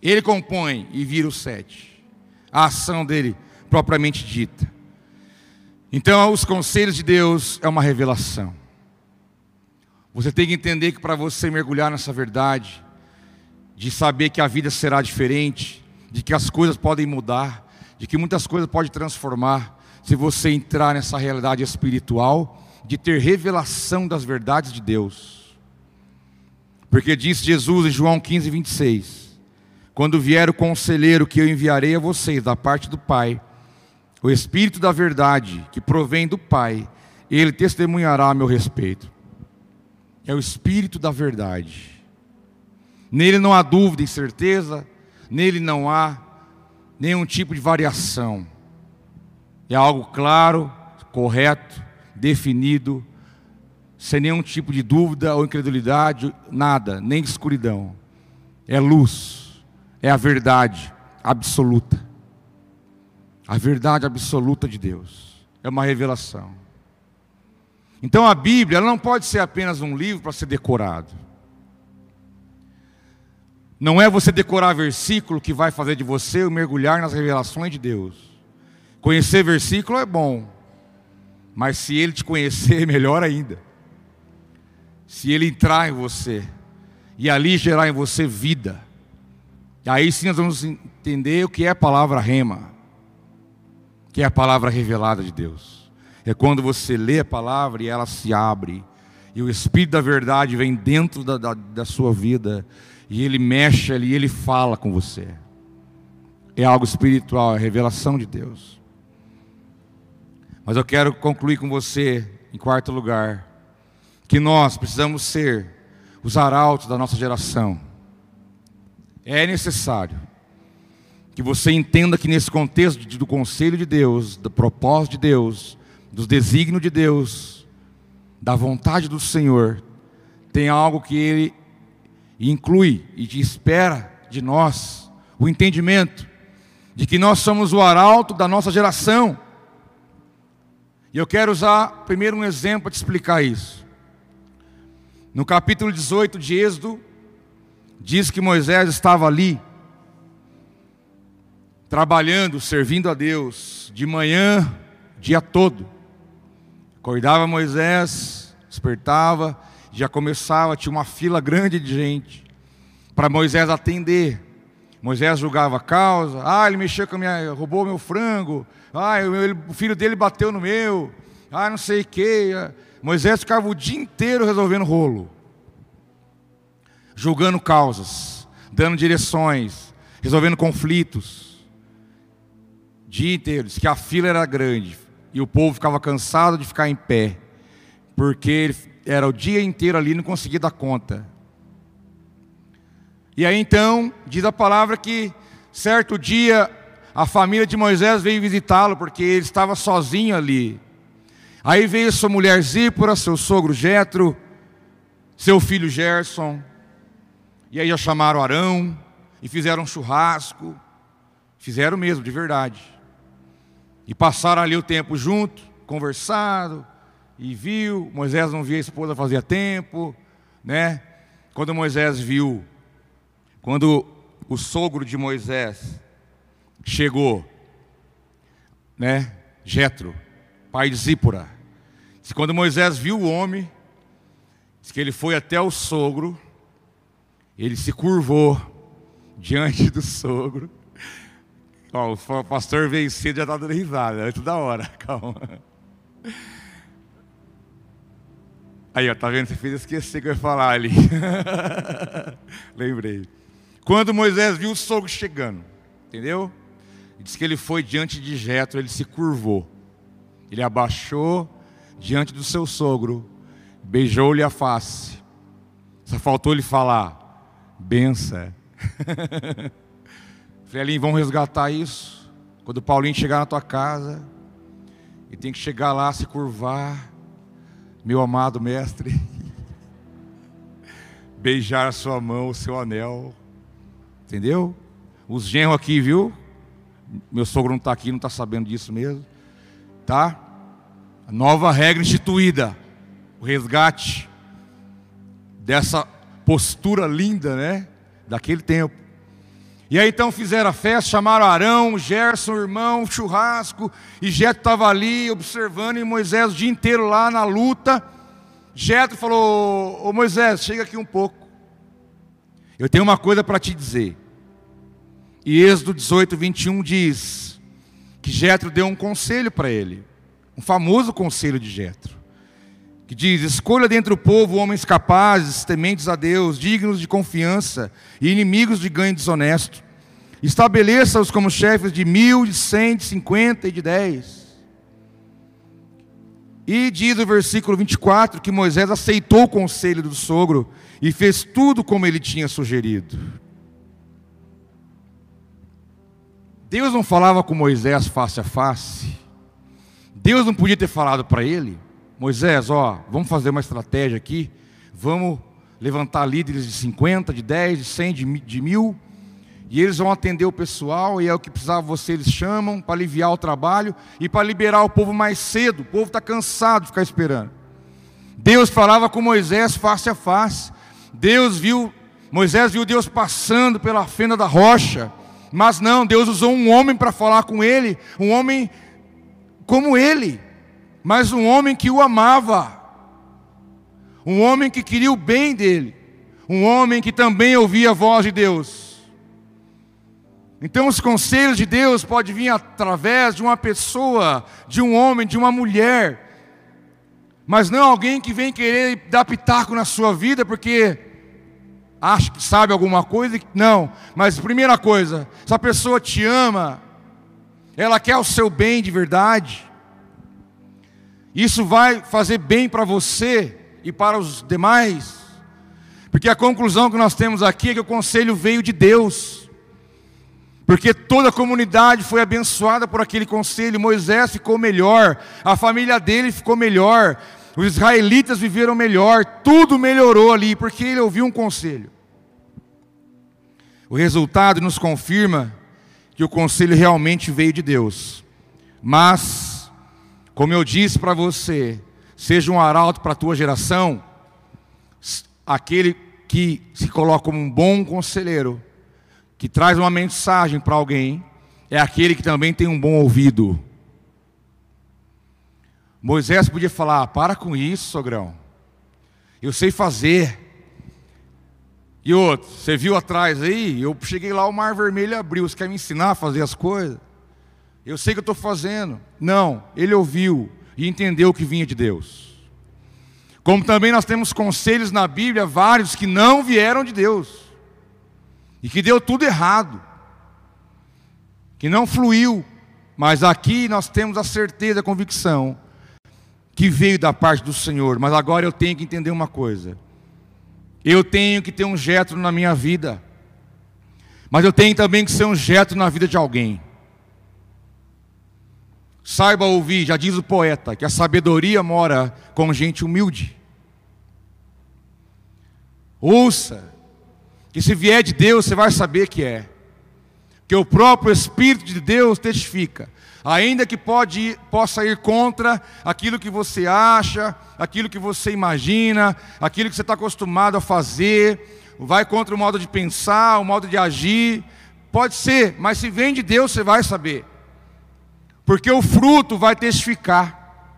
Ele compõe e vira o sete, a ação dele propriamente dita. Então, os conselhos de Deus é uma revelação. Você tem que entender que para você mergulhar nessa verdade, de saber que a vida será diferente, de que as coisas podem mudar, de que muitas coisas podem transformar, se você entrar nessa realidade espiritual, de ter revelação das verdades de Deus. Porque disse Jesus em João 15, 26: Quando vier o conselheiro que eu enviarei a vocês da parte do Pai, o Espírito da verdade, que provém do Pai, ele testemunhará a meu respeito. É o Espírito da verdade. Nele não há dúvida e certeza, nele não há nenhum tipo de variação. É algo claro, correto, definido, sem nenhum tipo de dúvida ou incredulidade, nada, nem escuridão. É luz, é a verdade absoluta. A verdade absoluta de Deus. É uma revelação. Então a Bíblia ela não pode ser apenas um livro para ser decorado. Não é você decorar versículo que vai fazer de você mergulhar nas revelações de Deus. Conhecer versículo é bom, mas se ele te conhecer, melhor ainda. Se ele entrar em você e ali gerar em você vida, aí sim nós vamos entender o que é a palavra rema, que é a palavra revelada de Deus. É quando você lê a palavra e ela se abre, e o Espírito da verdade vem dentro da, da, da sua vida e ele mexe ali, ele fala com você. É algo espiritual, é revelação de Deus. Mas eu quero concluir com você, em quarto lugar, que nós precisamos ser os arautos da nossa geração. É necessário que você entenda que nesse contexto do conselho de Deus, do propósito de Deus, dos desígnios de Deus, da vontade do Senhor, tem algo que Ele e inclui e espera de nós o entendimento de que nós somos o arauto da nossa geração. E eu quero usar primeiro um exemplo para te explicar isso. No capítulo 18 de Êxodo, diz que Moisés estava ali, trabalhando, servindo a Deus, de manhã, dia todo. Acordava Moisés, despertava, já começava, tinha uma fila grande de gente para Moisés atender. Moisés julgava a causa, ah, ele mexeu com a minha, roubou meu frango, ah, o filho dele bateu no meu, ah, não sei o que. Moisés ficava o dia inteiro resolvendo rolo, julgando causas, dando direções, resolvendo conflitos. Dia inteiro, diz que a fila era grande e o povo ficava cansado de ficar em pé, porque ele era o dia inteiro ali, não conseguia dar conta. E aí então, diz a palavra que certo dia a família de Moisés veio visitá-lo, porque ele estava sozinho ali. Aí veio sua mulher Zípora, seu sogro Jetro, seu filho Gerson, e aí já chamaram Arão, e fizeram um churrasco, fizeram mesmo, de verdade. E passaram ali o tempo junto, conversado, e viu, Moisés não via a esposa fazia tempo, né? Quando Moisés viu, quando o sogro de Moisés chegou, né? Jetro, pai de Zípora. Quando Moisés viu o homem, diz que ele foi até o sogro, ele se curvou diante do sogro. Ó, o pastor veio cedo já está dando risada, antes da hora, calma. Aí, ó, tá vendo? Você fez esquecer que eu ia falar ali. Lembrei. Quando Moisés viu o sogro chegando, entendeu? Diz que ele foi diante de Jetro, ele se curvou. Ele abaixou diante do seu sogro, beijou-lhe a face. Só faltou ele falar: benção. Falei, Aline, vamos resgatar isso. Quando o Paulinho chegar na tua casa, ele tem que chegar lá, se curvar meu amado mestre, beijar a sua mão, o seu anel, entendeu? Os genros aqui, viu? Meu sogro não está aqui, não está sabendo disso mesmo, tá? Nova regra instituída, o resgate dessa postura linda, né? Daquele tempo. E aí então fizeram a festa, chamaram Arão, Gerson, irmão, churrasco, e Jetro estava ali observando, e Moisés o dia inteiro lá na luta. Jetro falou: Ô Moisés, chega aqui um pouco. Eu tenho uma coisa para te dizer. E Êxodo 18, 21 diz que Jetro deu um conselho para ele, um famoso conselho de Jetro, que diz: Escolha dentre o povo homens capazes, tementes a Deus, dignos de confiança e inimigos de ganho desonesto. Estabeleça-os como chefes de mil, de cem, de cinquenta e de dez. E diz o versículo 24 que Moisés aceitou o conselho do sogro e fez tudo como ele tinha sugerido. Deus não falava com Moisés face a face. Deus não podia ter falado para ele: Moisés, ó, vamos fazer uma estratégia aqui. Vamos levantar líderes de 50, de 10, de 100, de mil e eles vão atender o pessoal, e é o que precisava você, eles chamam para aliviar o trabalho e para liberar o povo mais cedo. O povo está cansado de ficar esperando. Deus falava com Moisés face a face. Deus viu, Moisés viu Deus passando pela fenda da rocha. Mas não, Deus usou um homem para falar com ele, um homem como ele, mas um homem que o amava, um homem que queria o bem dele, um homem que também ouvia a voz de Deus. Então os conselhos de Deus podem vir através de uma pessoa, de um homem, de uma mulher, mas não alguém que vem querer dar pitaco na sua vida porque acha que sabe alguma coisa. Não, mas primeira coisa, essa pessoa te ama, ela quer o seu bem de verdade. Isso vai fazer bem para você e para os demais, porque a conclusão que nós temos aqui é que o conselho veio de Deus. Porque toda a comunidade foi abençoada por aquele conselho. Moisés ficou melhor, a família dele ficou melhor, os israelitas viveram melhor, tudo melhorou ali, porque ele ouviu um conselho. O resultado nos confirma que o conselho realmente veio de Deus. Mas, como eu disse para você, seja um arauto para a tua geração, aquele que se coloca como um bom conselheiro, que traz uma mensagem para alguém, é aquele que também tem um bom ouvido. Moisés podia falar: para com isso, sogrão. Eu sei fazer. E outro, você viu atrás aí? Eu cheguei lá, o mar vermelho abriu. Você quer me ensinar a fazer as coisas? Eu sei que eu estou fazendo. Não, ele ouviu e entendeu que vinha de Deus. Como também nós temos conselhos na Bíblia, vários que não vieram de Deus e que deu tudo errado, que não fluiu, mas aqui nós temos a certeza, a convicção que veio da parte do Senhor. Mas agora eu tenho que entender uma coisa: eu tenho que ter um jetro na minha vida, mas eu tenho também que ser um jetro na vida de alguém. Saiba ouvir, já diz o poeta, que a sabedoria mora com gente humilde. Ouça, que se vier de Deus, você vai saber que é. Que o próprio Espírito de Deus testifica. Ainda que pode, possa ir contra aquilo que você acha, aquilo que você imagina, aquilo que você está acostumado a fazer, vai contra o modo de pensar, o modo de agir. Pode ser, mas se vem de Deus, você vai saber. Porque o fruto vai testificar.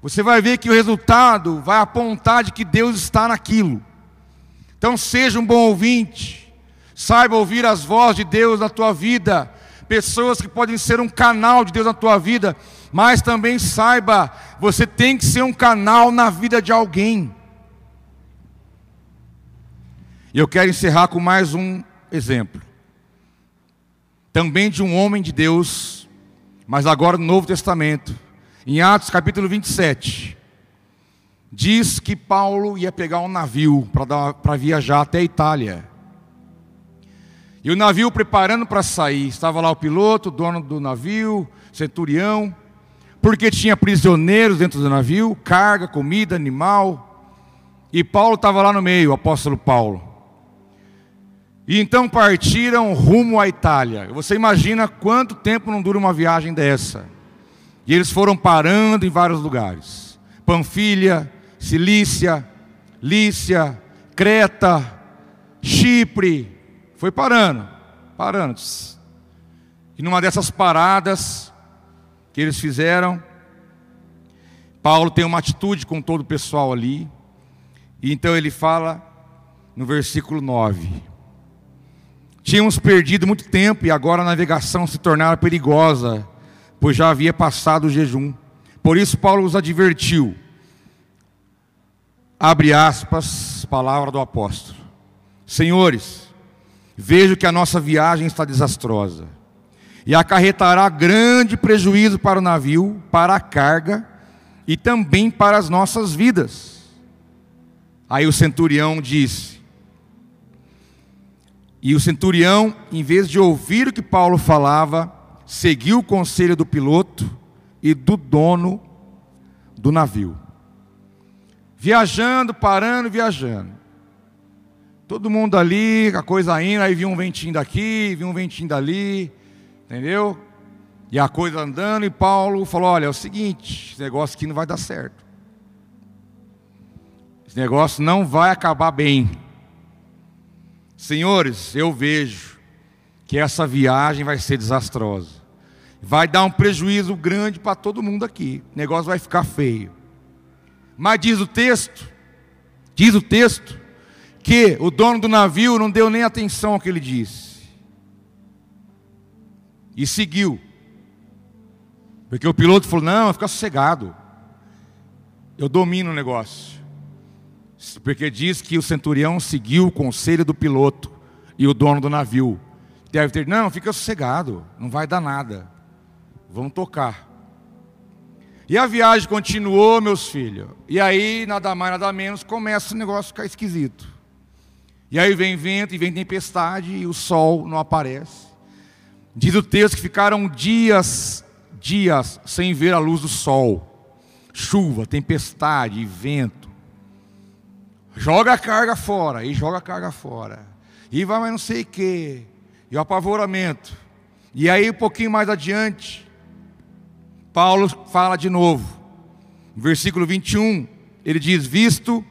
Você vai ver que o resultado vai apontar de que Deus está naquilo. Então seja um bom ouvinte, saiba ouvir as vozes de Deus na tua vida, pessoas que podem ser um canal de Deus na tua vida, mas também saiba, você tem que ser um canal na vida de alguém. E eu quero encerrar com mais um exemplo, também de um homem de Deus, mas agora no Novo Testamento, em Atos capítulo 27 diz que Paulo ia pegar um navio para viajar até a Itália. E o navio preparando para sair, estava lá o piloto, dono do navio, centurião, porque tinha prisioneiros dentro do navio, carga, comida, animal. E Paulo estava lá no meio, o apóstolo Paulo. E então partiram rumo à Itália. Você imagina quanto tempo não dura uma viagem dessa? E eles foram parando em vários lugares. Panfilha, Cilícia, Lícia, Creta, Chipre, foi parando, parando. E numa dessas paradas que eles fizeram, Paulo tem uma atitude com todo o pessoal ali, e então ele fala no versículo 9: Tínhamos perdido muito tempo e agora a navegação se tornara perigosa, pois já havia passado o jejum. Por isso, Paulo os advertiu abre aspas, palavra do apóstolo. Senhores, vejo que a nossa viagem está desastrosa e acarretará grande prejuízo para o navio, para a carga e também para as nossas vidas. Aí o centurião disse, e o centurião, em vez de ouvir o que Paulo falava, seguiu o conselho do piloto e do dono do navio. Viajando, parando, viajando. Todo mundo ali, a coisa indo, aí vinha um ventinho daqui, vinha um ventinho dali, entendeu? E a coisa andando, e Paulo falou: Olha, é o seguinte, esse negócio aqui não vai dar certo. Esse negócio não vai acabar bem. Senhores, eu vejo que essa viagem vai ser desastrosa. Vai dar um prejuízo grande para todo mundo aqui. O negócio vai ficar feio. Mas diz o texto, diz o texto, que o dono do navio não deu nem atenção ao que ele disse. E seguiu. Porque o piloto falou: Não, fica sossegado. Eu domino o negócio. Porque diz que o centurião seguiu o conselho do piloto e o dono do navio. Deve ter, não, fica sossegado, não vai dar nada. Vamos tocar. E a viagem continuou, meus filhos. E aí, nada mais, nada menos, começa o negócio a ficar esquisito. E aí vem vento e vem tempestade e o sol não aparece. Diz o texto que ficaram dias, dias sem ver a luz do sol. Chuva, tempestade, vento. Joga a carga fora, e joga a carga fora. E vai mais não sei o que. E o apavoramento. E aí, um pouquinho mais adiante, Paulo fala de novo. Versículo 21, ele diz: Visto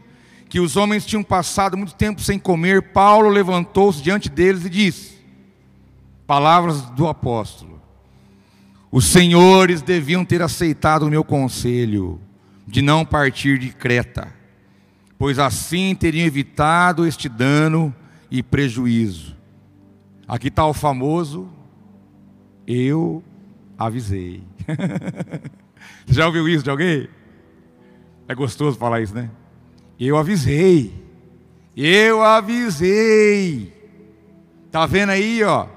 que os homens tinham passado muito tempo sem comer, Paulo levantou-se diante deles e disse: Palavras do apóstolo. Os senhores deviam ter aceitado o meu conselho de não partir de Creta pois assim teriam evitado este dano e prejuízo. Aqui está o famoso, eu avisei. Já ouviu isso de alguém? É gostoso falar isso, né? Eu avisei. Eu avisei. Tá vendo aí, ó?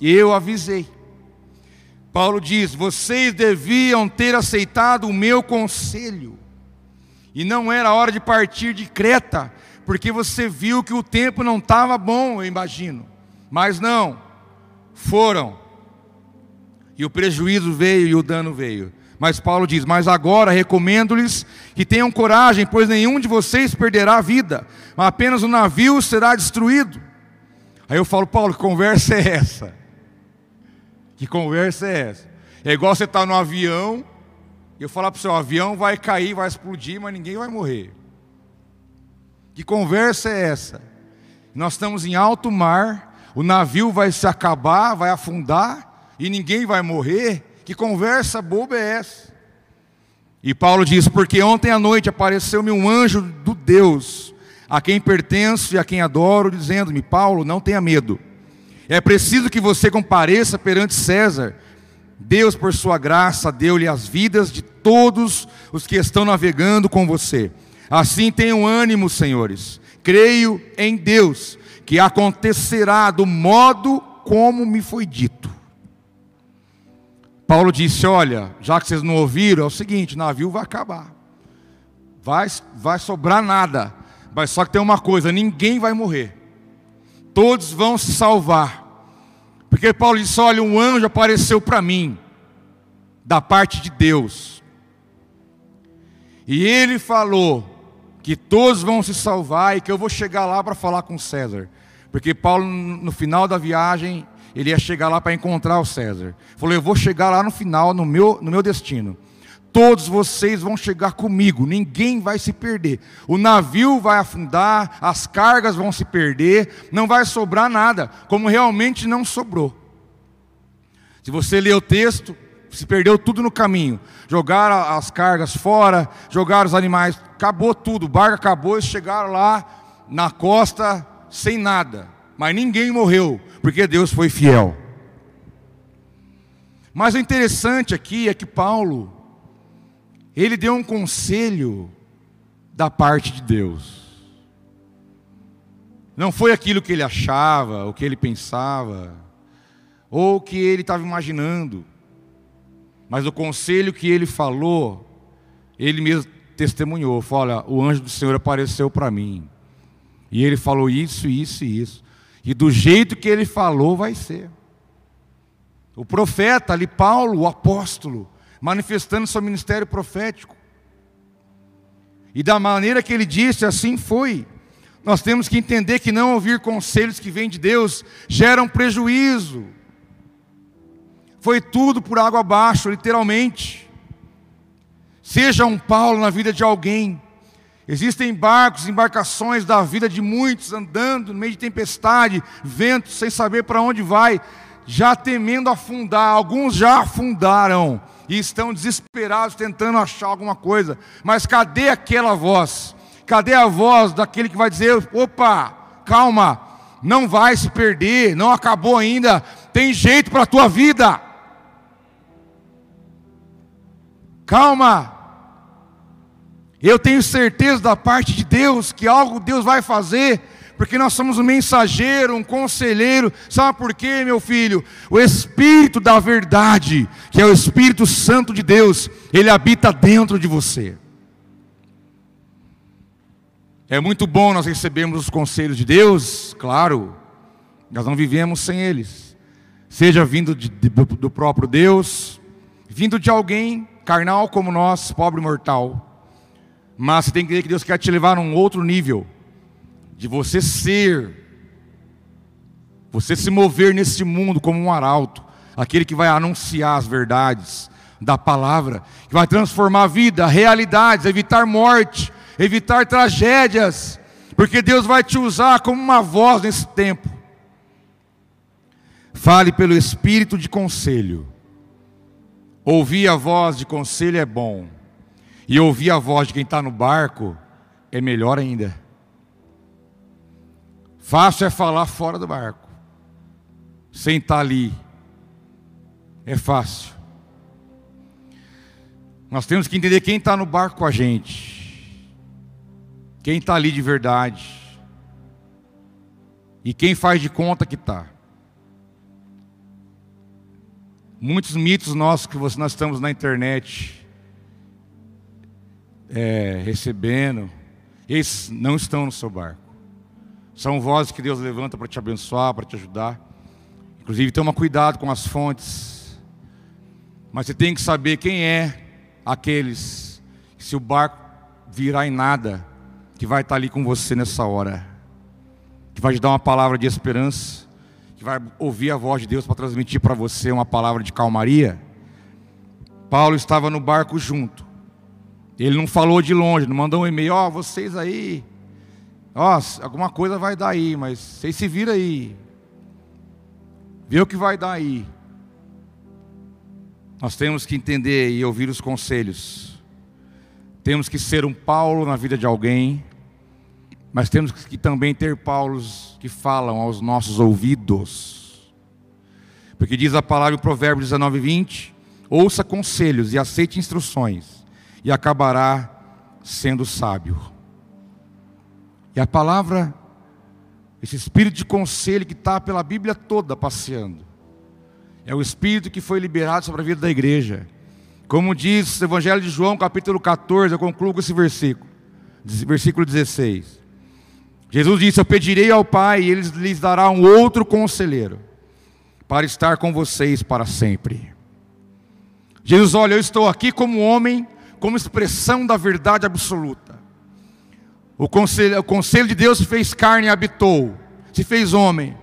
Eu avisei. Paulo diz: "Vocês deviam ter aceitado o meu conselho e não era hora de partir de Creta, porque você viu que o tempo não estava bom, eu imagino. Mas não, foram. E o prejuízo veio e o dano veio. Mas Paulo diz: Mas agora recomendo-lhes que tenham coragem, pois nenhum de vocês perderá a vida, mas apenas o navio será destruído. Aí eu falo, Paulo, que conversa é essa? Que conversa é essa? É igual você estar tá no avião eu falar para o seu avião vai cair, vai explodir, mas ninguém vai morrer. Que conversa é essa? Nós estamos em alto mar, o navio vai se acabar, vai afundar e ninguém vai morrer. Que conversa boba é essa? E Paulo diz: Porque ontem à noite apareceu-me um anjo do Deus, a quem pertenço e a quem adoro, dizendo-me: Paulo, não tenha medo. É preciso que você compareça perante César Deus, por sua graça, deu-lhe as vidas de todos os que estão navegando com você. Assim tenham ânimo, senhores. Creio em Deus, que acontecerá do modo como me foi dito. Paulo disse: Olha, já que vocês não ouviram, é o seguinte: o navio vai acabar, vai, vai sobrar nada, mas só que tem uma coisa: ninguém vai morrer, todos vão se salvar. Porque Paulo disse: Olha, um anjo apareceu para mim, da parte de Deus. E ele falou que todos vão se salvar e que eu vou chegar lá para falar com César. Porque Paulo, no final da viagem, ele ia chegar lá para encontrar o César. Falou: Eu vou chegar lá no final, no meu, no meu destino. Todos vocês vão chegar comigo, ninguém vai se perder. O navio vai afundar, as cargas vão se perder, não vai sobrar nada, como realmente não sobrou. Se você ler o texto, se perdeu tudo no caminho. Jogaram as cargas fora, jogaram os animais, acabou tudo, o barco acabou, eles chegaram lá na costa sem nada. Mas ninguém morreu, porque Deus foi fiel. Mas o interessante aqui é que Paulo, ele deu um conselho da parte de Deus. Não foi aquilo que ele achava, o que ele pensava, ou o que ele estava imaginando, mas o conselho que ele falou, ele mesmo testemunhou: falou, olha, o anjo do Senhor apareceu para mim, e ele falou isso, isso e isso, e do jeito que ele falou, vai ser. O profeta ali, Paulo, o apóstolo, manifestando seu ministério profético. E da maneira que ele disse, assim foi. Nós temos que entender que não ouvir conselhos que vêm de Deus geram prejuízo. Foi tudo por água abaixo, literalmente. Seja um Paulo na vida de alguém. Existem barcos, embarcações da vida de muitos andando no meio de tempestade, vento, sem saber para onde vai, já temendo afundar. Alguns já afundaram e estão desesperados tentando achar alguma coisa. Mas cadê aquela voz? Cadê a voz daquele que vai dizer: opa, calma, não vai se perder, não acabou ainda, tem jeito para a tua vida. Calma, eu tenho certeza da parte de Deus que algo Deus vai fazer, porque nós somos um mensageiro, um conselheiro. Sabe por quê, meu filho? O Espírito da verdade, que é o Espírito Santo de Deus, ele habita dentro de você. É muito bom nós recebermos os conselhos de Deus, claro, nós não vivemos sem eles, seja vindo de, de, do próprio Deus, vindo de alguém carnal como nós, pobre mortal. Mas você tem que entender que Deus quer te levar a um outro nível de você ser, você se mover nesse mundo como um arauto, aquele que vai anunciar as verdades da palavra, que vai transformar a vida, realidades, evitar morte, evitar tragédias, porque Deus vai te usar como uma voz nesse tempo. Fale pelo espírito de conselho. Ouvir a voz de conselho é bom e ouvir a voz de quem está no barco é melhor ainda. Fácil é falar fora do barco, sem estar ali. É fácil. Nós temos que entender quem está no barco com a gente, quem está ali de verdade, e quem faz de conta que está. Muitos mitos nossos que nós estamos na internet, é, recebendo, eles não estão no seu barco. São vozes que Deus levanta para te abençoar, para te ajudar. Inclusive, toma cuidado com as fontes. Mas você tem que saber quem é aqueles que, se o barco virar em nada, que vai estar ali com você nessa hora, que vai te dar uma palavra de esperança, que vai ouvir a voz de Deus para transmitir para você uma palavra de calmaria. Paulo estava no barco junto. Ele não falou de longe, não mandou um e-mail, ó, oh, vocês aí, oh, alguma coisa vai dar aí, mas vocês se viram aí. Vê o que vai dar aí. Nós temos que entender e ouvir os conselhos. Temos que ser um Paulo na vida de alguém, mas temos que também ter Paulos que falam aos nossos ouvidos. Porque diz a palavra em Provérbios 19, 20: ouça conselhos e aceite instruções e acabará sendo sábio. E a palavra, esse espírito de conselho que está pela Bíblia toda passeando, é o espírito que foi liberado sobre a vida da igreja. Como diz o Evangelho de João, capítulo 14, eu concluo com esse versículo, versículo 16. Jesus disse: Eu pedirei ao Pai, e Ele lhes dará um outro conselheiro, para estar com vocês para sempre. Jesus, olha, eu estou aqui como homem como expressão da verdade absoluta. O conselho, o conselho de Deus se fez carne e habitou, se fez homem.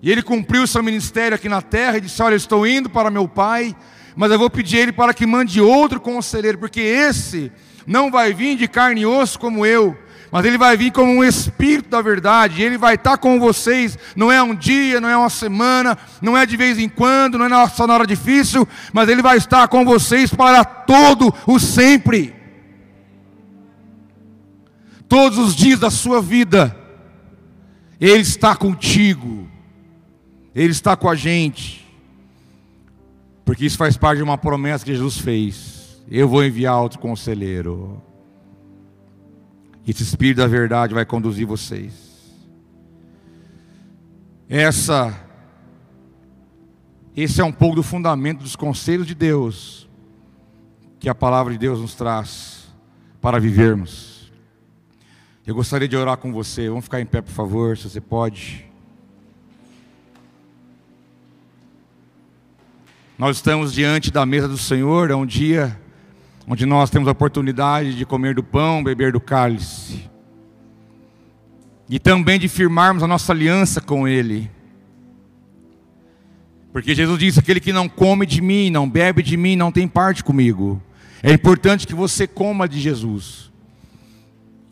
E ele cumpriu o seu ministério aqui na terra e disse: Olha, eu estou indo para meu pai, mas eu vou pedir ele para que mande outro conselheiro, porque esse não vai vir de carne e osso como eu, mas ele vai vir como um espírito da verdade, ele vai estar com vocês, não é um dia, não é uma semana, não é de vez em quando, não é só na hora difícil, mas ele vai estar com vocês para todo o sempre. Todos os dias da sua vida, ele está contigo. Ele está com a gente. Porque isso faz parte de uma promessa que Jesus fez. Eu vou enviar outro conselheiro. Esse Espírito da verdade vai conduzir vocês. Essa, esse é um pouco do fundamento dos conselhos de Deus, que a palavra de Deus nos traz para vivermos. Eu gostaria de orar com você. Vamos ficar em pé, por favor, se você pode. Nós estamos diante da mesa do Senhor, é um dia onde nós temos a oportunidade de comer do pão, beber do cálice, e também de firmarmos a nossa aliança com Ele. Porque Jesus disse: aquele que não come de mim, não bebe de mim, não tem parte comigo. É importante que você coma de Jesus.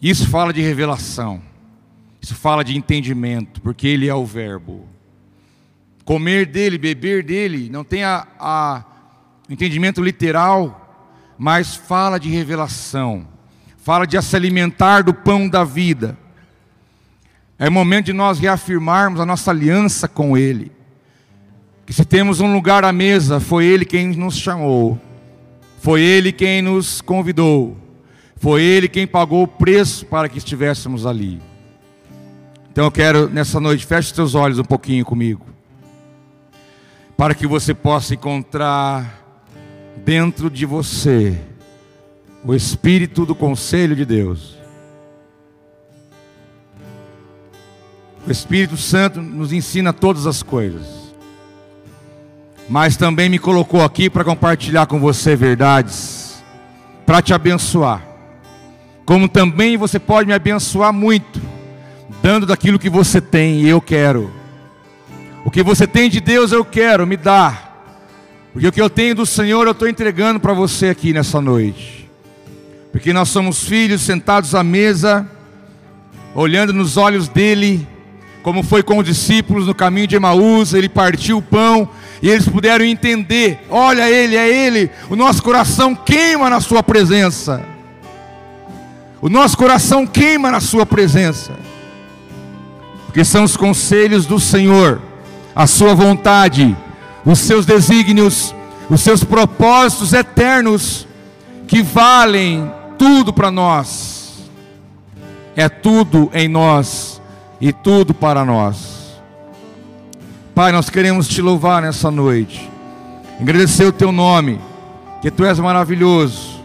Isso fala de revelação. Isso fala de entendimento, porque Ele é o Verbo. Comer dele, beber dele, não tem a, a entendimento literal, mas fala de revelação. Fala de se alimentar do pão da vida. É momento de nós reafirmarmos a nossa aliança com Ele. Que se temos um lugar à mesa, foi Ele quem nos chamou, foi Ele quem nos convidou, foi Ele quem pagou o preço para que estivéssemos ali. Então eu quero nessa noite, feche os teus olhos um pouquinho comigo, para que você possa encontrar dentro de você o Espírito do conselho de Deus O Espírito Santo nos ensina todas as coisas. Mas também me colocou aqui para compartilhar com você verdades, para te abençoar. Como também você pode me abençoar muito, dando daquilo que você tem e eu quero. O que você tem de Deus eu quero, me dá. Porque o que eu tenho do Senhor eu estou entregando para você aqui nessa noite. Porque nós somos filhos sentados à mesa, olhando nos olhos dEle como foi com os discípulos no caminho de Emaús, ele partiu o pão e eles puderam entender: olha ele, é ele, o nosso coração queima na Sua presença. O nosso coração queima na Sua presença, porque são os conselhos do Senhor, a Sua vontade, os seus desígnios, os seus propósitos eternos, que valem tudo para nós, é tudo em nós e tudo para nós. Pai, nós queremos te louvar nessa noite, agradecer o teu nome, que tu és maravilhoso,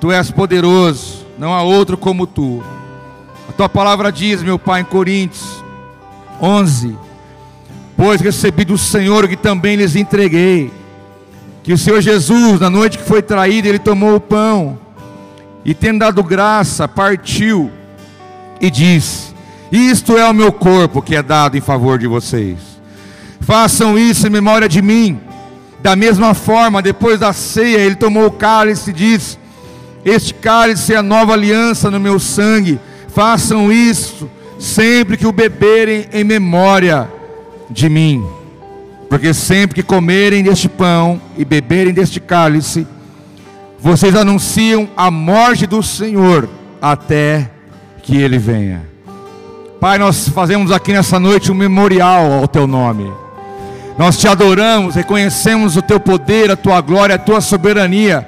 tu és poderoso, não há outro como tu. A tua palavra diz, meu Pai, em Coríntios 11: Pois recebi do Senhor que também lhes entreguei, que o Senhor Jesus, na noite que foi traído, ele tomou o pão e, tendo dado graça, partiu e disse: isto é o meu corpo que é dado em favor de vocês. Façam isso em memória de mim. Da mesma forma, depois da ceia, ele tomou o cálice e disse: Este cálice é a nova aliança no meu sangue. Façam isso sempre que o beberem em memória de mim. Porque sempre que comerem deste pão e beberem deste cálice, vocês anunciam a morte do Senhor até que ele venha. Pai, nós fazemos aqui nessa noite um memorial ao teu nome. Nós te adoramos, reconhecemos o teu poder, a tua glória, a tua soberania,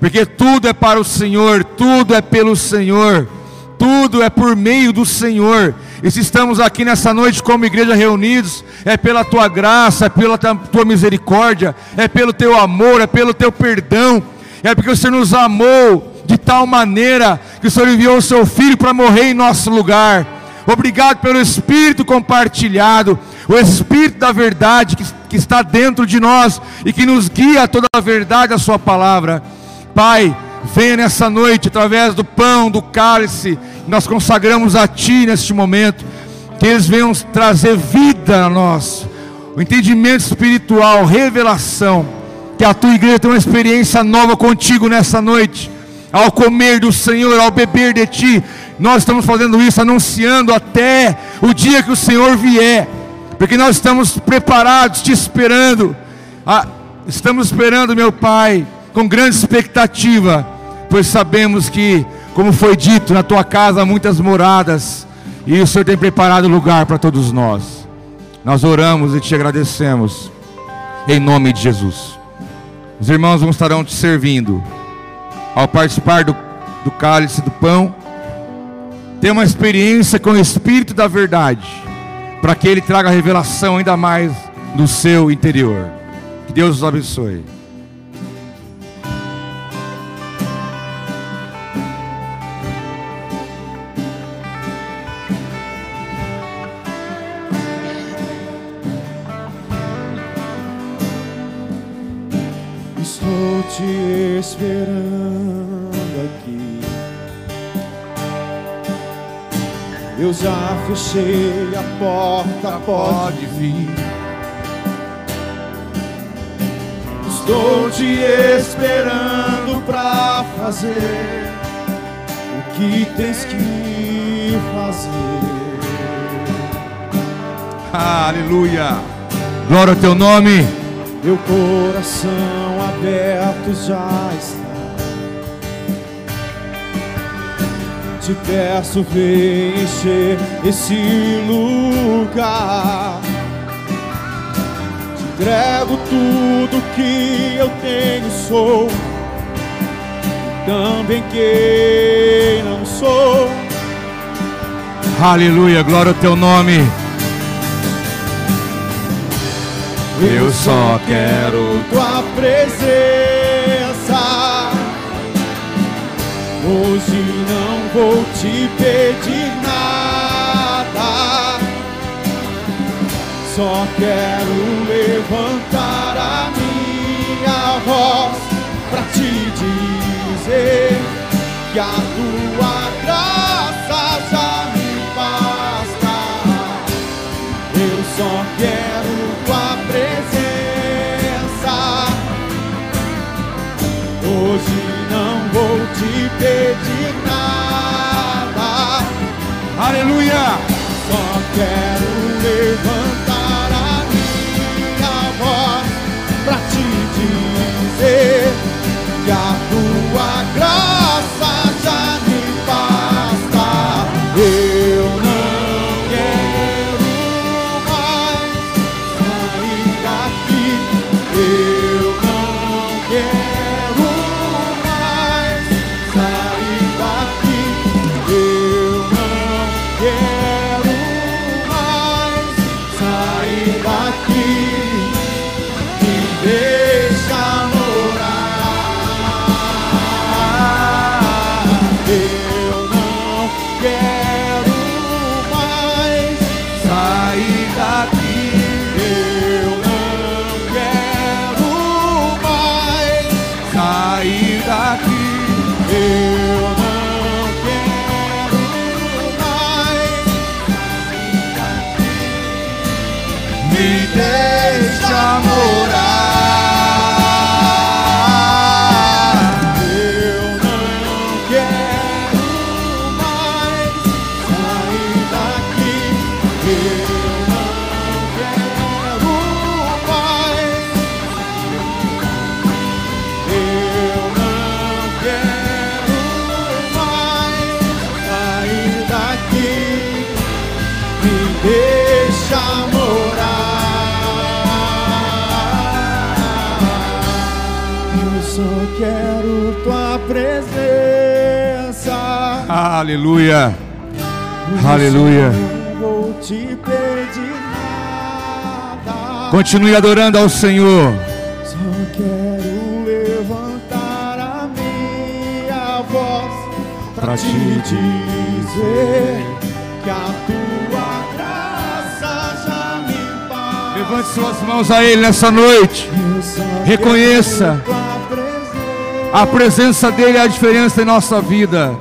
porque tudo é para o Senhor, tudo é pelo Senhor, tudo é por meio do Senhor. E se estamos aqui nessa noite como igreja reunidos, é pela tua graça, é pela tua misericórdia, é pelo teu amor, é pelo teu perdão, é porque o Senhor nos amou de tal maneira que o Senhor enviou o seu filho para morrer em nosso lugar. Obrigado pelo Espírito compartilhado, o Espírito da verdade que, que está dentro de nós e que nos guia a toda a verdade, a Sua palavra. Pai, venha nessa noite, através do pão, do cálice, nós consagramos a Ti neste momento, que eles venham trazer vida a nós, o entendimento espiritual, revelação, que a Tua igreja tenha uma experiência nova contigo nessa noite, ao comer do Senhor, ao beber de Ti, nós estamos fazendo isso, anunciando até o dia que o Senhor vier, porque nós estamos preparados, te esperando. Ah, estamos esperando, meu Pai, com grande expectativa, pois sabemos que, como foi dito, na tua casa há muitas moradas, e o Senhor tem preparado lugar para todos nós. Nós oramos e te agradecemos, em nome de Jesus. Os irmãos vão estarão te servindo, ao participar do, do cálice do pão ter uma experiência com o Espírito da verdade, para que Ele traga revelação ainda mais no seu interior. Que Deus os abençoe. Estou te esperando Eu já fechei a porta, pode vir. Estou te esperando pra fazer o que tens que fazer. Aleluia. Glória ao teu nome. Meu coração aberto já está. Te peço, vem encher esse lugar. Te entrego tudo que eu tenho, sou. Também quem não sou. Aleluia. Glória ao teu nome. Eu só quero tua presença. Hoje não vou te pedir nada. Só quero levantar a minha voz pra te dizer que a tua graça já me basta. Eu só quero Hoje não vou te pedir nada. Aleluia. Só quero levantar a minha voz pra te dizer que a Aleluia. Aleluia. Continue adorando ao Senhor. Só quero levantar a minha voz Pra te dizer que a tua graça já me basta. Levante suas mãos a Ele nessa noite. Reconheça. A presença dele é a diferença em nossa vida.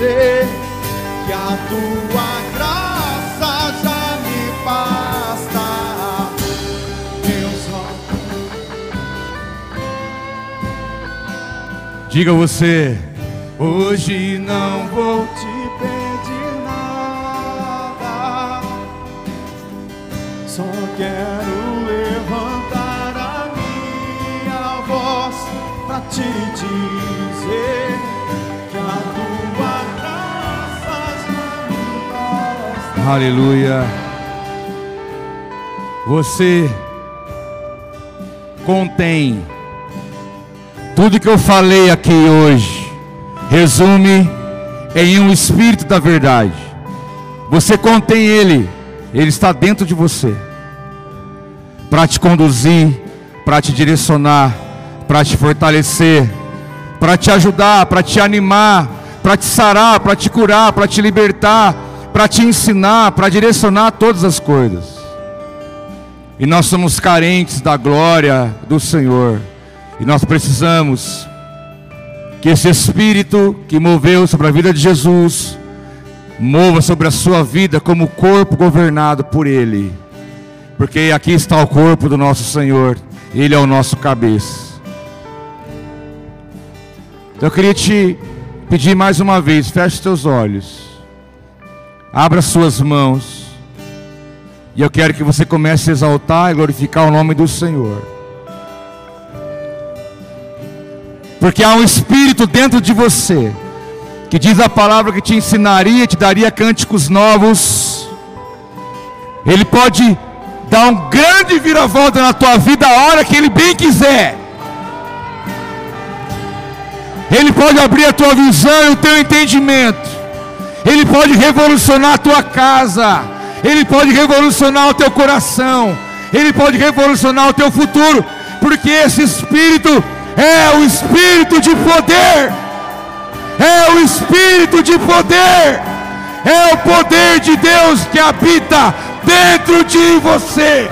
Dizer que a tua graça já me basta. Eu só Diga você. Hoje não vou. te pedir nada. Só quero levantar a minha voz pra te Aleluia. Você contém tudo que eu falei aqui hoje. Resume em um espírito da verdade. Você contém ele, ele está dentro de você. Para te conduzir, para te direcionar, para te fortalecer, para te ajudar, para te animar, para te sarar, para te curar, para te libertar, para te ensinar, para direcionar todas as coisas. E nós somos carentes da glória do Senhor. E nós precisamos que esse Espírito que moveu sobre a vida de Jesus mova sobre a sua vida como corpo governado por Ele, porque aqui está o corpo do nosso Senhor, Ele é o nosso cabeça. Então eu queria te pedir mais uma vez, feche os teus olhos, abra suas mãos, e eu quero que você comece a exaltar e glorificar o nome do Senhor. Porque há um espírito dentro de você que diz a palavra que te ensinaria, te daria cânticos novos. Ele pode dar um grande viravolta na tua vida a hora que ele bem quiser. Ele pode abrir a tua visão e o teu entendimento. Ele pode revolucionar a tua casa. Ele pode revolucionar o teu coração. Ele pode revolucionar o teu futuro. Porque esse Espírito é o Espírito de poder. É o Espírito de poder. É o poder de Deus que habita dentro de você.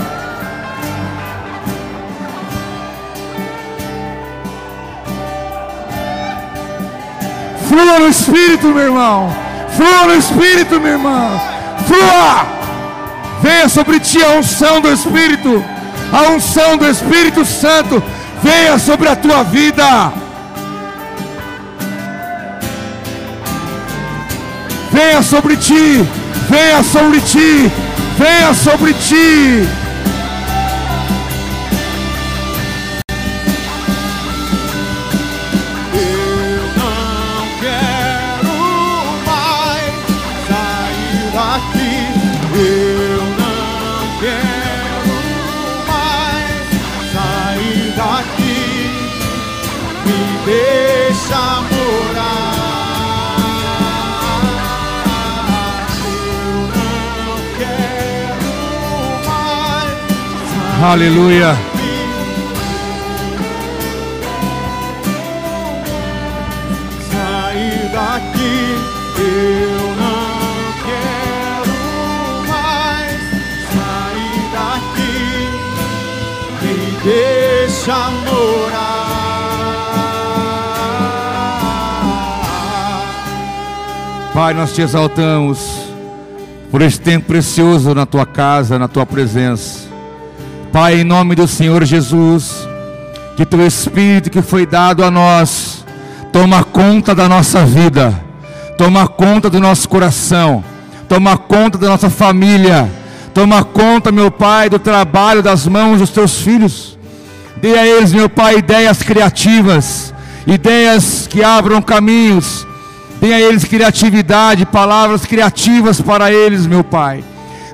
Flua no Espírito, meu irmão. Flua no Espírito, minha irmã. Flua. Venha sobre ti a unção do Espírito. A unção do Espírito Santo. Venha sobre a tua vida. Venha sobre ti. Venha sobre ti. Venha sobre ti. Aleluia. sair daqui. Eu não quero mais sair daqui. Me deixa morar. Pai, nós te exaltamos por esse tempo precioso na tua casa, na tua presença. Pai, em nome do Senhor Jesus, que teu Espírito que foi dado a nós, toma conta da nossa vida, toma conta do nosso coração, toma conta da nossa família, toma conta, meu Pai, do trabalho das mãos dos teus filhos. Dê a eles, meu Pai, ideias criativas, ideias que abram caminhos, Dê a eles criatividade, palavras criativas para eles, meu Pai.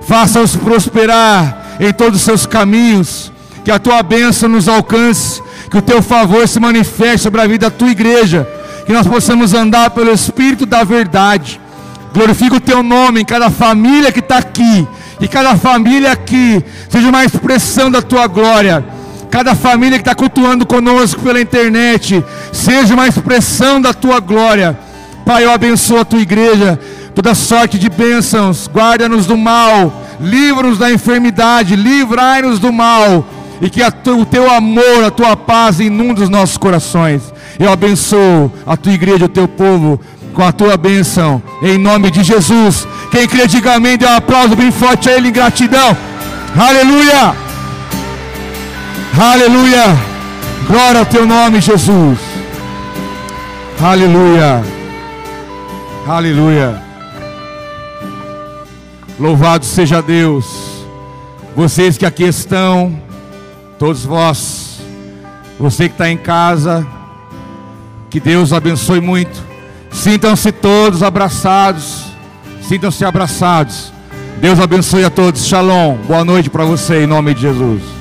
Faça-os prosperar em todos os seus caminhos. Que a tua bênção nos alcance. Que o teu favor se manifeste sobre a vida da tua igreja. Que nós possamos andar pelo Espírito da verdade. Glorifica o teu nome em cada família que está aqui. E cada família aqui seja uma expressão da tua glória. Cada família que está cultuando conosco pela internet, seja uma expressão da tua glória. Pai, eu abençoo a tua igreja, toda sorte de bênçãos, guarda-nos do mal, livra-nos da enfermidade, livrai-nos do mal, e que tu, o teu amor, a tua paz inunde os nossos corações. Eu abençoo a tua igreja, o teu povo, com a tua bênção, em nome de Jesus. Quem crê, diga amém, dê um aplauso bem forte a Ele em gratidão. Aleluia! Aleluia! Glória ao teu nome, Jesus. Aleluia! Aleluia. Louvado seja Deus. Vocês que aqui estão, todos vós, você que está em casa, que Deus abençoe muito. Sintam-se todos abraçados. Sintam-se abraçados. Deus abençoe a todos. Shalom. Boa noite para você em nome de Jesus.